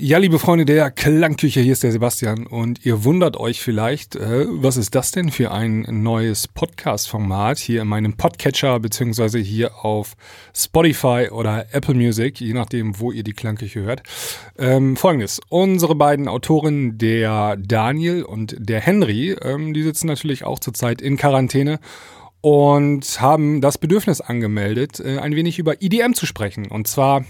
Ja, liebe Freunde der Klangküche, hier ist der Sebastian und ihr wundert euch vielleicht, äh, was ist das denn für ein neues Podcast-Format hier in meinem Podcatcher beziehungsweise hier auf Spotify oder Apple Music, je nachdem, wo ihr die Klangküche hört. Ähm, Folgendes, unsere beiden Autoren, der Daniel und der Henry, ähm, die sitzen natürlich auch zurzeit in Quarantäne und haben das Bedürfnis angemeldet, äh, ein wenig über IDM zu sprechen. Und zwar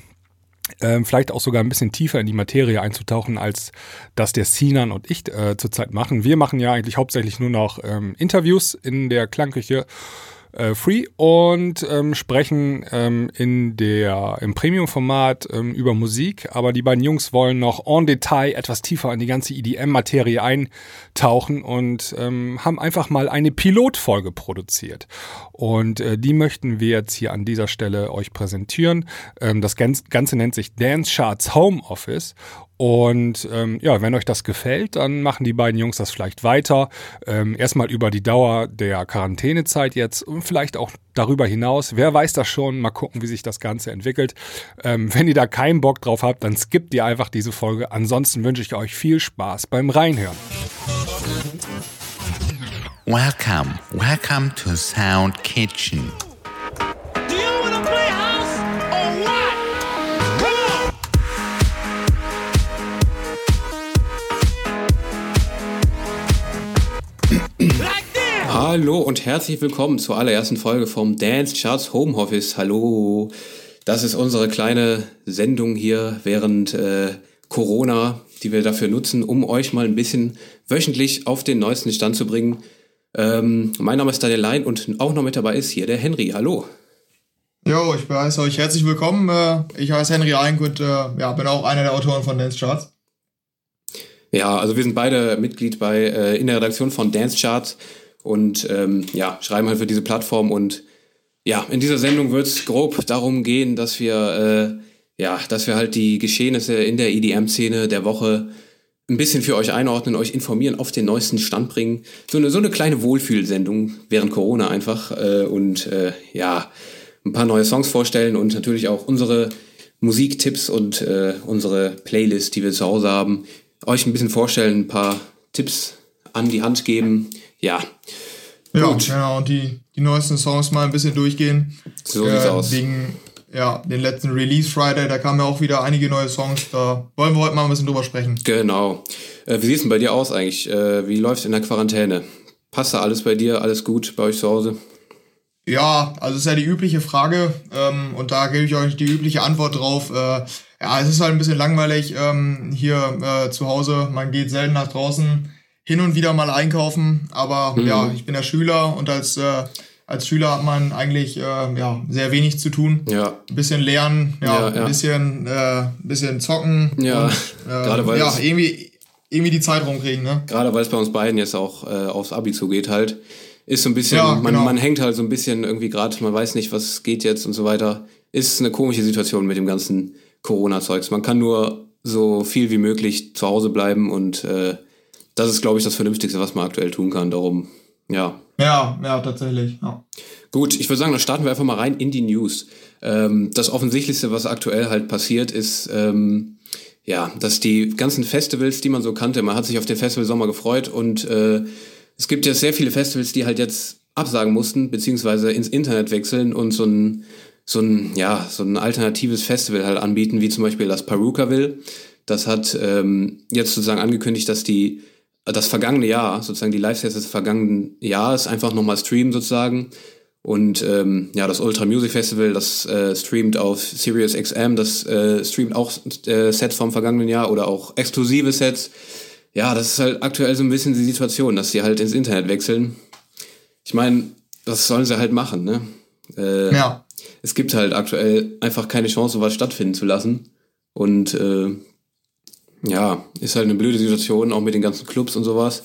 ähm, vielleicht auch sogar ein bisschen tiefer in die Materie einzutauchen, als das der Sinan und ich äh, zurzeit machen. Wir machen ja eigentlich hauptsächlich nur noch ähm, Interviews in der Klangküche äh, free und ähm, sprechen ähm, in der, im Premium-Format ähm, über Musik. Aber die beiden Jungs wollen noch en Detail etwas tiefer in die ganze EDM-Materie eintauchen und ähm, haben einfach mal eine Pilotfolge produziert. Und äh, die möchten wir jetzt hier an dieser Stelle euch präsentieren. Ähm, das Ganze nennt sich Dance Charts Home Office und ähm, ja, wenn euch das gefällt, dann machen die beiden Jungs das vielleicht weiter. Ähm, erstmal über die Dauer der Quarantänezeit jetzt und vielleicht auch darüber hinaus. Wer weiß das schon? Mal gucken, wie sich das Ganze entwickelt. Ähm, wenn ihr da keinen Bock drauf habt, dann skippt ihr einfach diese Folge. Ansonsten wünsche ich euch viel Spaß beim Reinhören. Welcome, welcome to Sound Kitchen. Hallo und herzlich willkommen zur allerersten Folge vom Dance Charts Home Office. Hallo, das ist unsere kleine Sendung hier während äh, Corona, die wir dafür nutzen, um euch mal ein bisschen wöchentlich auf den neuesten Stand zu bringen. Ähm, mein Name ist Daniel Lein und auch noch mit dabei ist hier der Henry. Hallo. Jo, ich heiße euch herzlich willkommen. Äh, ich heiße Henry Eink und äh, ja, bin auch einer der Autoren von Dance Charts. Ja, also wir sind beide Mitglied bei äh, in der Redaktion von Dance Charts und ähm, ja, schreiben halt für diese Plattform. Und ja, in dieser Sendung wird es grob darum gehen, dass wir, äh, ja, dass wir halt die Geschehnisse in der EDM-Szene der Woche ein bisschen für euch einordnen, euch informieren, auf den neuesten Stand bringen. So eine, so eine kleine Wohlfühlsendung während Corona einfach. Äh, und äh, ja, ein paar neue Songs vorstellen und natürlich auch unsere Musiktipps und äh, unsere Playlist, die wir zu Hause haben, euch ein bisschen vorstellen, ein paar Tipps an die Hand geben, ja. Ja, Gut. genau, und die, die neuesten Songs mal ein bisschen durchgehen. So sieht's äh, aus. Wegen ja, den letzten Release Friday, da kamen ja auch wieder einige neue Songs. Da wollen wir heute mal ein bisschen drüber sprechen. Genau. Äh, wie sieht es denn bei dir aus eigentlich? Äh, wie läuft es in der Quarantäne? Passt da alles bei dir? Alles gut bei euch zu Hause? Ja, also ist ja die übliche Frage ähm, und da gebe ich euch die übliche Antwort drauf. Äh, ja, es ist halt ein bisschen langweilig ähm, hier äh, zu Hause. Man geht selten nach draußen hin und wieder mal einkaufen, aber mhm. ja, ich bin ja Schüler und als, äh, als Schüler hat man eigentlich äh, ja, sehr wenig zu tun. Ja. Ein bisschen lernen, ja, ja, ja. ein bisschen, äh, bisschen zocken. Ja, und, äh, gerade weil ja, irgendwie, irgendwie die Zeit rumkriegen, ne? Gerade weil es bei uns beiden jetzt auch äh, aufs Abi zugeht halt. Ist so ein bisschen, man, genau. man hängt halt so ein bisschen irgendwie gerade, man weiß nicht, was geht jetzt und so weiter. Ist eine komische Situation mit dem ganzen Corona-Zeugs. Man kann nur so viel wie möglich zu Hause bleiben und äh, das ist, glaube ich, das Vernünftigste, was man aktuell tun kann. Darum, ja. Ja, ja, tatsächlich. Ja. Gut, ich würde sagen, dann starten wir einfach mal rein in die News. Ähm, das Offensichtlichste, was aktuell halt passiert, ist, ähm, ja, dass die ganzen Festivals, die man so kannte, man hat sich auf den Festival Sommer gefreut und äh, es gibt ja sehr viele Festivals, die halt jetzt absagen mussten, beziehungsweise ins Internet wechseln und so ein, so ein, ja, so ein alternatives Festival halt anbieten, wie zum Beispiel das Perukaville. Das hat ähm, jetzt sozusagen angekündigt, dass die das vergangene Jahr, sozusagen die Live-Sets des vergangenen Jahres einfach nochmal streamen sozusagen. Und ähm, ja, das Ultra Music Festival, das äh, streamt auf Sirius XM, das äh, streamt auch äh, Sets vom vergangenen Jahr oder auch exklusive Sets. Ja, das ist halt aktuell so ein bisschen die Situation, dass sie halt ins Internet wechseln. Ich meine, das sollen sie halt machen, ne? Äh, ja. Es gibt halt aktuell einfach keine Chance, sowas stattfinden zu lassen. Und äh, ja, ist halt eine blöde Situation, auch mit den ganzen Clubs und sowas.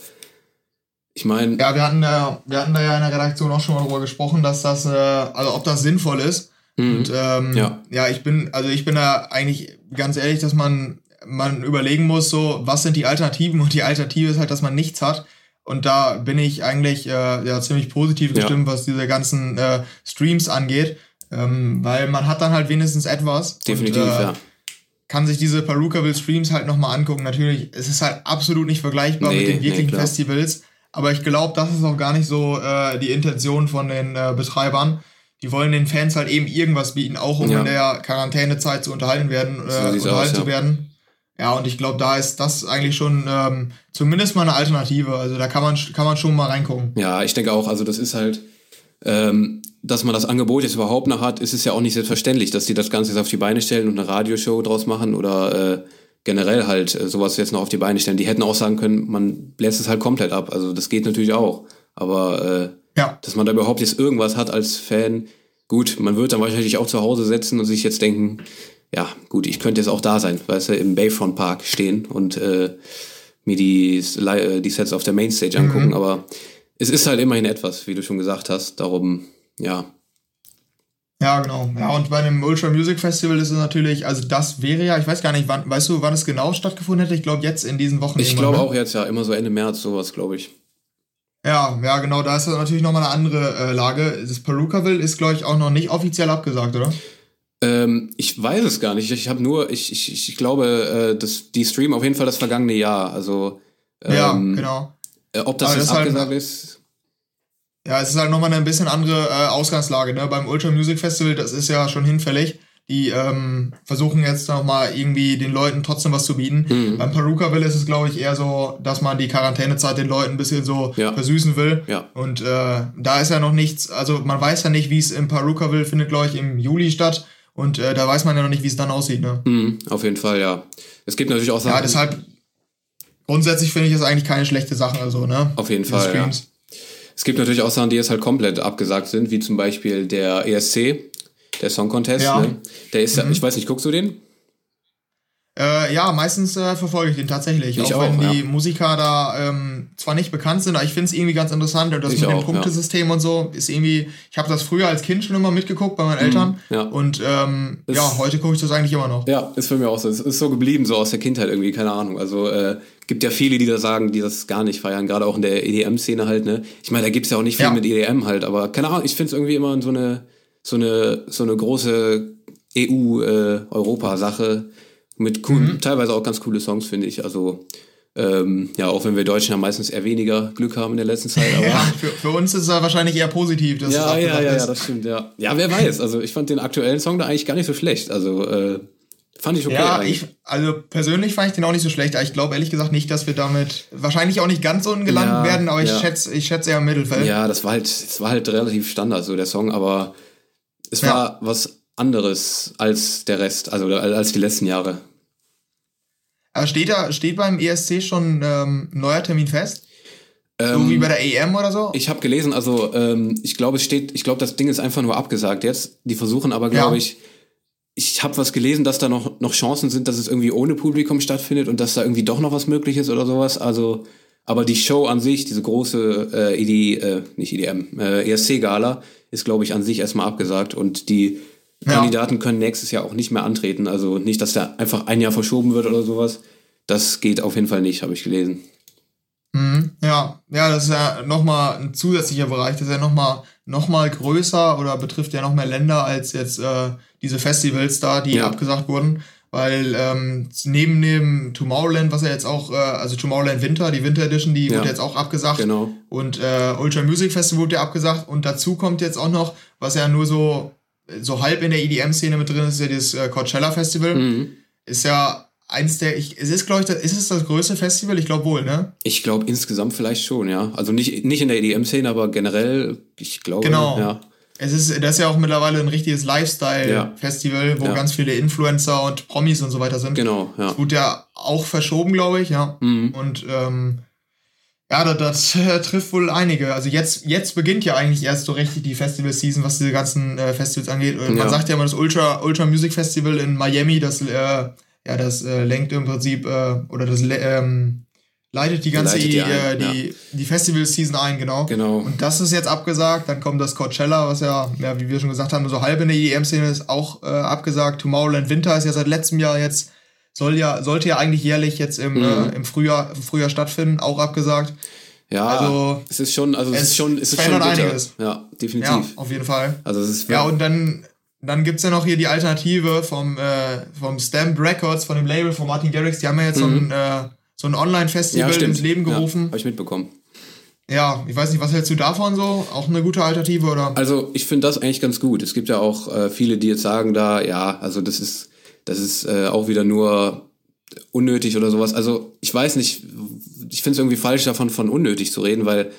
Ich meine. Ja, wir hatten, da, wir hatten da ja in der Redaktion auch schon mal drüber gesprochen, dass das, äh, also ob das sinnvoll ist. Mhm. Und ähm, ja. ja, ich bin, also ich bin da eigentlich ganz ehrlich, dass man, man überlegen muss, so, was sind die Alternativen? Und die Alternative ist halt, dass man nichts hat. Und da bin ich eigentlich äh, ja ziemlich positiv gestimmt, ja. was diese ganzen äh, Streams angeht. Ähm, weil man hat dann halt wenigstens etwas. Definitiv, und, äh, ja kann sich diese Perukaville Streams halt nochmal angucken. Natürlich, es ist halt absolut nicht vergleichbar nee, mit den wirklichen nee, Festivals. Aber ich glaube, das ist auch gar nicht so äh, die Intention von den äh, Betreibern. Die wollen den Fans halt eben irgendwas bieten, auch um ja. in der Quarantänezeit zu unterhalten werden, äh, so unterhalten aus, zu ja. werden. Ja, und ich glaube, da ist das eigentlich schon ähm, zumindest mal eine Alternative. Also da kann man, kann man schon mal reingucken. Ja, ich denke auch, also das ist halt, ähm, dass man das Angebot jetzt überhaupt noch hat, ist es ja auch nicht selbstverständlich, dass die das Ganze jetzt auf die Beine stellen und eine Radioshow draus machen oder äh, generell halt äh, sowas jetzt noch auf die Beine stellen. Die hätten auch sagen können, man lässt es halt komplett ab. Also das geht natürlich auch. Aber äh, ja. dass man da überhaupt jetzt irgendwas hat als Fan, gut, man wird dann wahrscheinlich auch zu Hause setzen und sich jetzt denken, ja, gut, ich könnte jetzt auch da sein, weißt du, im Bayfront Park stehen und äh, mir die, äh, die Sets auf der Mainstage mhm. angucken. Aber es ist halt immerhin etwas, wie du schon gesagt hast. Darum, ja, ja, genau. Ja, und bei einem Ultra Music Festival ist es natürlich, also das wäre ja, ich weiß gar nicht, wann, weißt du, wann es genau stattgefunden hätte? Ich glaube jetzt in diesen Wochen. Ich glaube ne? auch jetzt, ja, immer so Ende März, sowas, glaube ich. Ja, ja, genau, da ist das natürlich nochmal eine andere äh, Lage. Das Perukaville ist, glaube ich, auch noch nicht offiziell abgesagt, oder? Ähm, ich weiß es gar nicht. Ich, habe nur, ich, ich, ich glaube, äh, das, die Stream auf jeden Fall das vergangene Jahr. Also, ähm, ja, genau. Äh, ob das jetzt halt abgesagt halt, ist, ja, es ist halt nochmal eine bisschen andere äh, Ausgangslage. Ne? Beim Ultra Music Festival, das ist ja schon hinfällig. Die ähm, versuchen jetzt nochmal irgendwie den Leuten trotzdem was zu bieten. Mhm. Beim Perukaville ist es, glaube ich, eher so, dass man die Quarantänezeit den Leuten ein bisschen so ja. versüßen will. Ja. Und äh, da ist ja noch nichts, also man weiß ja nicht, wie es im Perukaville findet, glaube ich, im Juli statt. Und äh, da weiß man ja noch nicht, wie es dann aussieht. Ne? Mhm, auf jeden Fall, ja. Es gibt natürlich auch Sachen. Ja, deshalb grundsätzlich finde ich es eigentlich keine schlechte Sache. Also, ne? Auf jeden Fall. Ja. Es gibt natürlich auch Sachen, die jetzt halt komplett abgesagt sind, wie zum Beispiel der ESC, der Song Contest. Ja. Ne? Der ist mhm. ich weiß nicht, guckst du den? Äh, ja, meistens äh, verfolge ich den tatsächlich. Ich auch, wenn die ja. Musiker da ähm, zwar nicht bekannt sind, aber ich finde es irgendwie ganz interessant. Und das ich mit auch, dem Punktesystem ja. und so ist irgendwie. Ich habe das früher als Kind schon immer mitgeguckt bei meinen mhm, Eltern. Ja. Und ähm, ja, heute gucke ich das eigentlich immer noch. Ja, ist für mich auch so. Es ist so geblieben, so aus der Kindheit irgendwie, keine Ahnung. Also äh, gibt ja viele, die da sagen, die das gar nicht feiern, gerade auch in der EDM-Szene halt. Ne? Ich meine, da gibt es ja auch nicht viel mit EDM halt, aber keine Ahnung, ich finde es irgendwie immer so eine, so eine, so eine große EU-Europa-Sache. Äh, mit coolen, mhm. teilweise auch ganz coole Songs, finde ich. Also, ähm, ja, auch wenn wir Deutschen ja meistens eher weniger Glück haben in der letzten Zeit. Aber ja, für, für uns ist es wahrscheinlich eher positiv. Dass ja, ja, ja, ja, das stimmt, ja. Ja, wer weiß. Also ich fand den aktuellen Song da eigentlich gar nicht so schlecht. Also äh, fand ich okay. Ja, ich, also persönlich fand ich den auch nicht so schlecht. Ich glaube ehrlich gesagt nicht, dass wir damit wahrscheinlich auch nicht ganz unten gelandet ja, werden, aber ich ja. schätze, ich schätze eher im Mittelfeld. Ja, das war halt, das war halt relativ Standard, so der Song, aber es war was anderes als der Rest, also als die letzten Jahre. Aber steht da, steht beim ESC schon ähm, ein neuer Termin fest? Ähm, so wie bei der EM oder so? Ich habe gelesen, also ähm, ich glaube, es steht, ich glaube, das Ding ist einfach nur abgesagt jetzt. Die versuchen aber, glaube ja. ich, ich habe was gelesen, dass da noch, noch Chancen sind, dass es irgendwie ohne Publikum stattfindet und dass da irgendwie doch noch was möglich ist oder sowas. Also, aber die Show an sich, diese große äh, ED, äh, nicht EDM, äh, ESC-Gala, ist, glaube ich, an sich erstmal abgesagt und die ja. Kandidaten können nächstes Jahr auch nicht mehr antreten. Also nicht, dass der einfach ein Jahr verschoben wird oder sowas. Das geht auf jeden Fall nicht, habe ich gelesen. Mhm, ja, ja, das ist ja nochmal ein zusätzlicher Bereich. Das ist ja nochmal noch mal größer oder betrifft ja noch mehr Länder als jetzt äh, diese Festivals da, die ja. abgesagt wurden. Weil ähm, neben dem Tomorrowland, was ja jetzt auch, äh, also Tomorrowland Winter, die Winter Edition, die ja. wurde jetzt auch abgesagt. Genau. Und äh, Ultra Music Festival wurde ja abgesagt. Und dazu kommt jetzt auch noch, was ja nur so so halb in der EDM-Szene mit drin ist, ja das äh, Coachella Festival. Mhm. Ist ja eins der, ich, es ist, glaube ich, ist es das größte Festival? Ich glaube wohl, ne? Ich glaube insgesamt vielleicht schon, ja. Also nicht, nicht in der EDM-Szene, aber generell, ich glaube, genau. ja. Es ist, das ist ja auch mittlerweile ein richtiges Lifestyle-Festival, ja. wo ja. ganz viele Influencer und Promis und so weiter sind. Genau, ja. Das wurde ja auch verschoben, glaube ich, ja. Mhm. Und ähm, ja, das, das äh, trifft wohl einige. Also jetzt, jetzt beginnt ja eigentlich erst so richtig die Festival-Season, was diese ganzen äh, Festivals angeht. Und Man sagt ja immer, das Ultra, Ultra Music Festival in Miami, das, äh, ja, das äh, lenkt im Prinzip, äh, oder das ähm, leitet die ganze leitet die, ein, die, ja. die Festival-Season ein, genau. genau. Und das ist jetzt abgesagt. Dann kommt das Coachella, was ja, ja wie wir schon gesagt haben, so halb in der EDM-Szene ist, auch äh, abgesagt. Tomorrowland Winter ist ja seit letztem Jahr jetzt soll ja, sollte ja eigentlich jährlich jetzt im, mhm. äh, im, Frühjahr, im Frühjahr stattfinden, auch abgesagt. Ja, also, es ist schon, also es, ist schon, es ist schon bitter. einiges. Ja, definitiv. Ja, auf jeden Fall. Also es ist ja und dann dann gibt's ja noch hier die Alternative vom, äh, vom Stamp Records, von dem Label von Martin Garrix. Die haben ja jetzt mhm. so ein, äh, so ein Online-Festival ja, ins Leben gerufen. Ja, habe ich mitbekommen. Ja, ich weiß nicht, was hältst du davon so? Auch eine gute Alternative oder? Also ich finde das eigentlich ganz gut. Es gibt ja auch äh, viele, die jetzt sagen da, ja, also das ist, das ist äh, auch wieder nur unnötig oder sowas. Also ich weiß nicht, ich finde es irgendwie falsch davon von unnötig zu reden, weil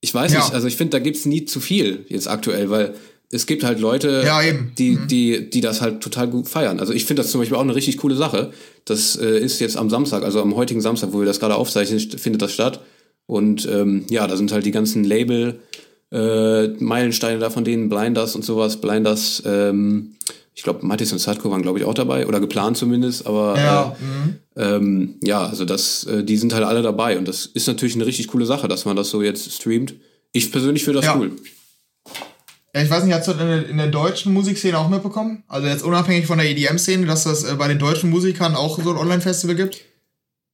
ich weiß ja. nicht, also ich finde, da gibt's nie zu viel jetzt aktuell, weil es gibt halt Leute, ja, die, mhm. die, die das halt total gut feiern. Also ich finde das zum Beispiel auch eine richtig coole Sache. Das äh, ist jetzt am Samstag, also am heutigen Samstag, wo wir das gerade aufzeichnen, findet das statt. Und ähm, ja, da sind halt die ganzen Label äh, Meilensteine da von denen, Blinders und sowas. Blinders, ähm, ich glaube, Mattis und Sadko waren, glaube ich, auch dabei oder geplant zumindest, aber ja, äh, mhm. ähm, ja also das, äh, die sind halt alle dabei und das ist natürlich eine richtig coole Sache, dass man das so jetzt streamt. Ich persönlich finde das ja. cool. Ja, ich weiß nicht, hast du in der, in der deutschen Musikszene auch mitbekommen? Also jetzt unabhängig von der EDM-Szene, dass das äh, bei den deutschen Musikern auch so ein Online-Festival gibt?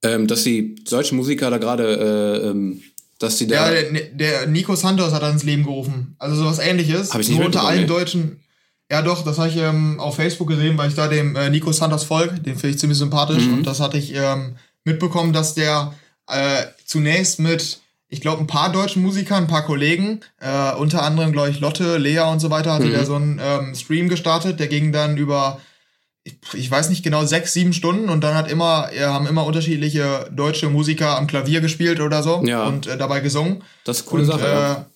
Ähm, dass die deutschen Musiker da gerade, äh, ähm, dass die da. Ja, der, der Nico Santos hat er ins Leben gerufen. Also sowas ähnliches. Hab ich nicht Nur unter allen deutschen. Ja, doch, das habe ich ähm, auf Facebook gesehen, weil ich da dem äh, Nico Santos folge. Den finde ich ziemlich sympathisch. Mhm. Und das hatte ich ähm, mitbekommen, dass der äh, zunächst mit, ich glaube, ein paar deutschen Musikern, ein paar Kollegen, äh, unter anderem, glaube ich, Lotte, Lea und so weiter, hatte mhm. der so einen ähm, Stream gestartet. Der ging dann über ich weiß nicht genau, sechs, sieben Stunden und dann hat immer, haben immer unterschiedliche deutsche Musiker am Klavier gespielt oder so ja. und äh, dabei gesungen. Das ist eine coole und, Sache. Äh, ja.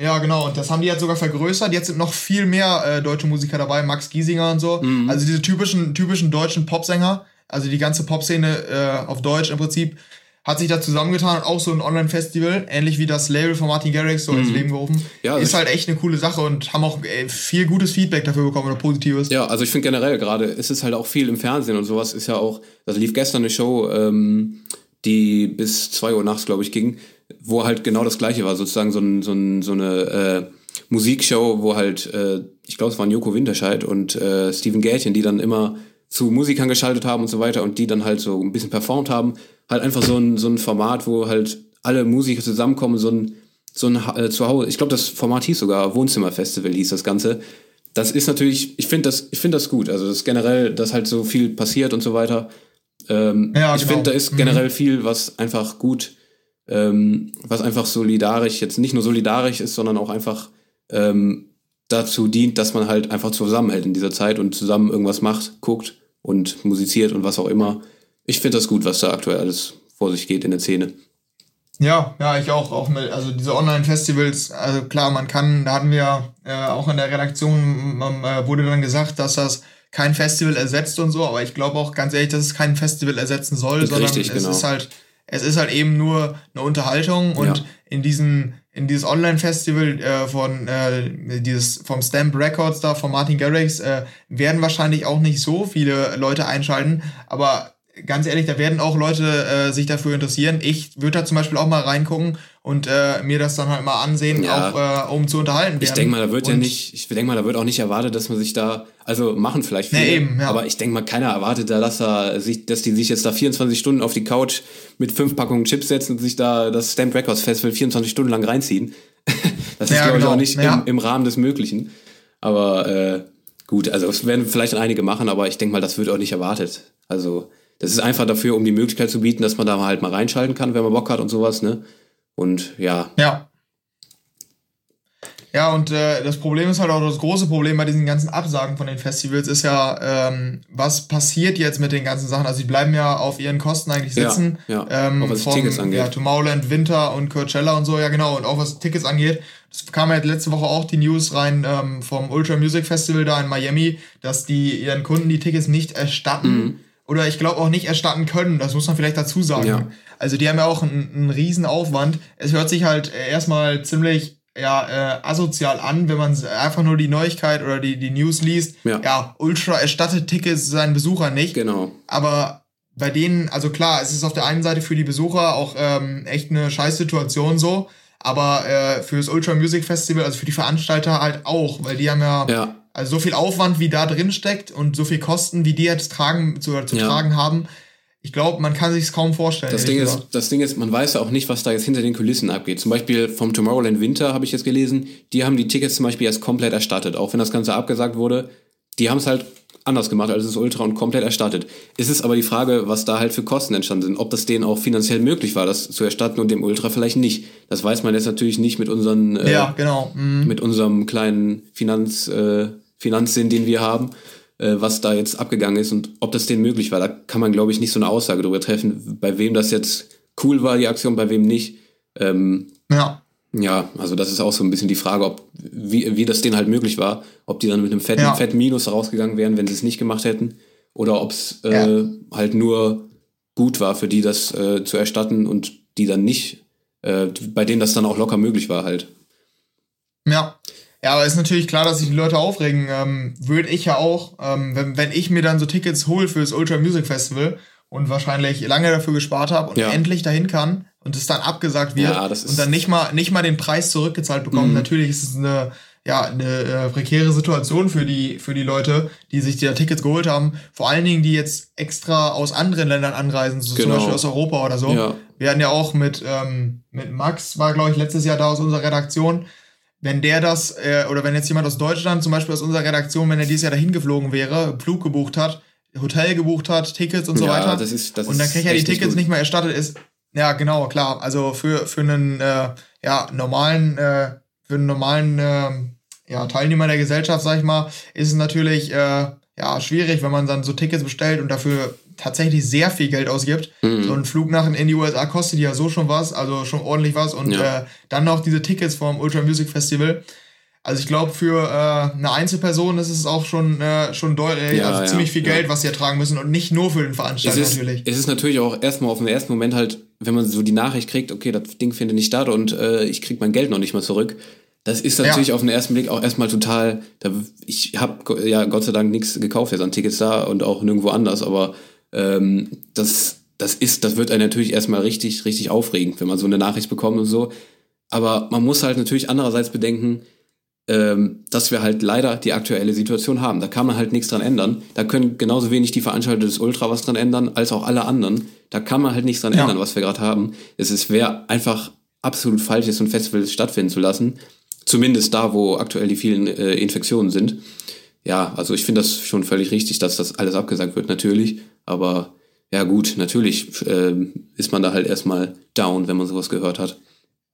Ja. genau. Und das haben die jetzt sogar vergrößert. Jetzt sind noch viel mehr äh, deutsche Musiker dabei, Max Giesinger und so. Mhm. Also diese typischen, typischen deutschen Popsänger. Also die ganze Popszene äh, auf Deutsch im Prinzip hat sich da zusammengetan und auch so ein Online-Festival, ähnlich wie das Label von Martin Garrix so mhm. ins Leben gerufen. Ja, ist halt echt eine coole Sache und haben auch ey, viel gutes Feedback dafür bekommen oder positives. Ja, also ich finde generell gerade, es ist halt auch viel im Fernsehen und sowas ist ja auch, also lief gestern eine Show, ähm, die bis zwei Uhr nachts, glaube ich, ging, wo halt genau das gleiche war, sozusagen so, ein, so, ein, so eine äh, Musikshow, wo halt, äh, ich glaube, es waren Joko Winterscheid und äh, Steven Gätchen, die dann immer zu Musikern geschaltet haben und so weiter und die dann halt so ein bisschen performt haben halt einfach so ein, so ein Format, wo halt alle Musiker zusammenkommen, so ein, so ein äh, Zuhause. Ich glaube, das Format hieß sogar Wohnzimmerfestival, hieß das Ganze. Das ist natürlich, ich finde das, ich finde das gut. Also das generell, dass halt so viel passiert und so weiter. Ähm, ja, ich genau. finde, da ist mhm. generell viel, was einfach gut, ähm, was einfach solidarisch, jetzt nicht nur solidarisch ist, sondern auch einfach ähm, dazu dient, dass man halt einfach zusammenhält in dieser Zeit und zusammen irgendwas macht, guckt und musiziert und was auch immer ich finde das gut, was da aktuell alles vor sich geht in der Szene. Ja, ja, ich auch. Auch mit, also diese Online-Festivals, also klar, man kann, da hatten wir äh, auch in der Redaktion, man, äh, wurde dann gesagt, dass das kein Festival ersetzt und so, aber ich glaube auch ganz ehrlich, dass es kein Festival ersetzen soll, sondern richtig, es genau. ist halt, es ist halt eben nur eine Unterhaltung und ja. in diesen in dieses Online-Festival äh, von äh, dieses vom Stamp Records da von Martin Garrix äh, werden wahrscheinlich auch nicht so viele Leute einschalten, aber ganz ehrlich, da werden auch Leute äh, sich dafür interessieren. Ich würde da zum Beispiel auch mal reingucken und äh, mir das dann halt mal ansehen, ja. auch äh, um zu unterhalten. Ich denke mal, da wird und ja nicht, ich denke mal, da wird auch nicht erwartet, dass man sich da, also machen vielleicht viele, nee, eben, ja. aber ich denke mal, keiner erwartet da, dass er sich, dass die sich jetzt da 24 Stunden auf die Couch mit fünf Packungen Chips setzen und sich da das Stamp Records Festival 24 Stunden lang reinziehen. das ist, ja, glaube ich, genau. auch nicht im, im, Rahmen des Möglichen. Aber äh, gut, also es werden vielleicht einige machen, aber ich denke mal, das wird auch nicht erwartet. Also das ist einfach dafür, um die Möglichkeit zu bieten, dass man da halt mal reinschalten kann, wenn man Bock hat und sowas, ne? Und ja. Ja. Ja, und äh, das Problem ist halt auch das große Problem bei diesen ganzen Absagen von den Festivals ist ja, ähm, was passiert jetzt mit den ganzen Sachen? Also die bleiben ja auf ihren Kosten eigentlich sitzen. Ja, ja. Ähm, auch was vom, Tickets angeht. Ja, Tomorrowland, Winter und Coachella und so, ja genau. Und auch was Tickets angeht. Es kam ja letzte Woche auch die News rein ähm, vom Ultra Music Festival da in Miami, dass die ihren Kunden die Tickets nicht erstatten. Mhm oder ich glaube auch nicht erstatten können. Das muss man vielleicht dazu sagen. Ja. Also die haben ja auch einen, einen riesen Aufwand. Es hört sich halt erstmal ziemlich ja, äh, asozial an, wenn man einfach nur die Neuigkeit oder die, die News liest. Ja. ja, Ultra erstattet Tickets seinen Besuchern nicht. Genau. Aber bei denen, also klar, es ist auf der einen Seite für die Besucher auch ähm, echt eine Scheißsituation so, aber äh, für das Ultra Music Festival, also für die Veranstalter halt auch, weil die haben ja, ja. Also so viel Aufwand, wie da drin steckt und so viel Kosten, wie die jetzt tragen, zu, zu ja. tragen haben, ich glaube, man kann sich es kaum vorstellen. Das Ding, ist, das Ding ist, man weiß ja auch nicht, was da jetzt hinter den Kulissen abgeht. Zum Beispiel vom Tomorrowland Winter habe ich jetzt gelesen, die haben die Tickets zum Beispiel erst komplett erstattet. Auch wenn das Ganze abgesagt wurde, die haben es halt anders gemacht als das Ultra und komplett erstattet. Es ist aber die Frage, was da halt für Kosten entstanden sind. Ob das denen auch finanziell möglich war, das zu erstatten und dem Ultra vielleicht nicht. Das weiß man jetzt natürlich nicht mit unseren, äh, ja, genau. mhm. mit unserem kleinen Finanz, äh, Finanzsinn, den wir haben, äh, was da jetzt abgegangen ist und ob das denen möglich war. Da kann man, glaube ich, nicht so eine Aussage darüber treffen, bei wem das jetzt cool war, die Aktion, bei wem nicht. Ähm, ja. Ja, also das ist auch so ein bisschen die Frage, ob wie, wie das denen halt möglich war, ob die dann mit einem fetten, ja. fetten Minus rausgegangen wären, wenn sie es nicht gemacht hätten, oder ob es äh, ja. halt nur gut war für die, das äh, zu erstatten und die dann nicht, äh, bei denen das dann auch locker möglich war halt. Ja. Ja, aber ist natürlich klar, dass sich die Leute aufregen. Ähm, Würde ich ja auch, ähm, wenn, wenn ich mir dann so Tickets hole fürs Ultra Music Festival und wahrscheinlich lange dafür gespart habe und ja. endlich dahin kann, und es dann abgesagt wird ja, und dann nicht mal, nicht mal den Preis zurückgezahlt bekommen. Mhm. Natürlich ist es eine, ja, eine äh, prekäre Situation für die, für die Leute, die sich die Tickets geholt haben. Vor allen Dingen, die jetzt extra aus anderen Ländern anreisen, so genau. zum Beispiel aus Europa oder so. Ja. Wir hatten ja auch mit, ähm, mit Max, war glaube ich letztes Jahr da aus unserer Redaktion. Wenn der das, äh, oder wenn jetzt jemand aus Deutschland, zum Beispiel aus unserer Redaktion, wenn er dieses Jahr dahin geflogen wäre, Flug gebucht hat, Hotel gebucht hat, Tickets und so ja, weiter. Das ist, das und dann kriegt er die Tickets nicht mehr erstattet, ist ja, genau, klar. Also für, für einen äh, ja, normalen, äh, für einen normalen äh, ja, Teilnehmer der Gesellschaft, sag ich mal, ist es natürlich äh, ja, schwierig, wenn man dann so Tickets bestellt und dafür tatsächlich sehr viel Geld ausgibt. Mhm. So ein Flug nach in die USA kostet ja so schon was, also schon ordentlich was. Und ja. äh, dann noch diese Tickets vom Ultra Music Festival. Also ich glaube, für äh, eine Einzelperson ist es auch schon, äh, schon deutlich, ja, also ja, ziemlich viel Geld, was sie ertragen müssen und nicht nur für den Veranstalter es ist, natürlich. Es ist natürlich auch erstmal auf den ersten Moment halt, wenn man so die Nachricht kriegt, okay, das Ding findet nicht statt und äh, ich krieg mein Geld noch nicht mal zurück. Das ist natürlich ja. auf den ersten Blick auch erstmal total. Da, ich habe ja Gott sei Dank nichts gekauft jetzt an Tickets da und auch nirgendwo anders, aber ähm, das, das ist, das wird einen natürlich erstmal richtig, richtig aufregend, wenn man so eine Nachricht bekommt und so. Aber man muss halt natürlich andererseits bedenken, ähm, dass wir halt leider die aktuelle Situation haben. Da kann man halt nichts dran ändern. Da können genauso wenig die Veranstalter des Ultra was dran ändern, als auch alle anderen. Da kann man halt nichts dran ja. ändern, was wir gerade haben. Es wäre einfach absolut falsch, so ein Festival stattfinden zu lassen. Zumindest da, wo aktuell die vielen äh, Infektionen sind. Ja, also ich finde das schon völlig richtig, dass das alles abgesagt wird, natürlich. Aber ja gut, natürlich äh, ist man da halt erstmal down, wenn man sowas gehört hat.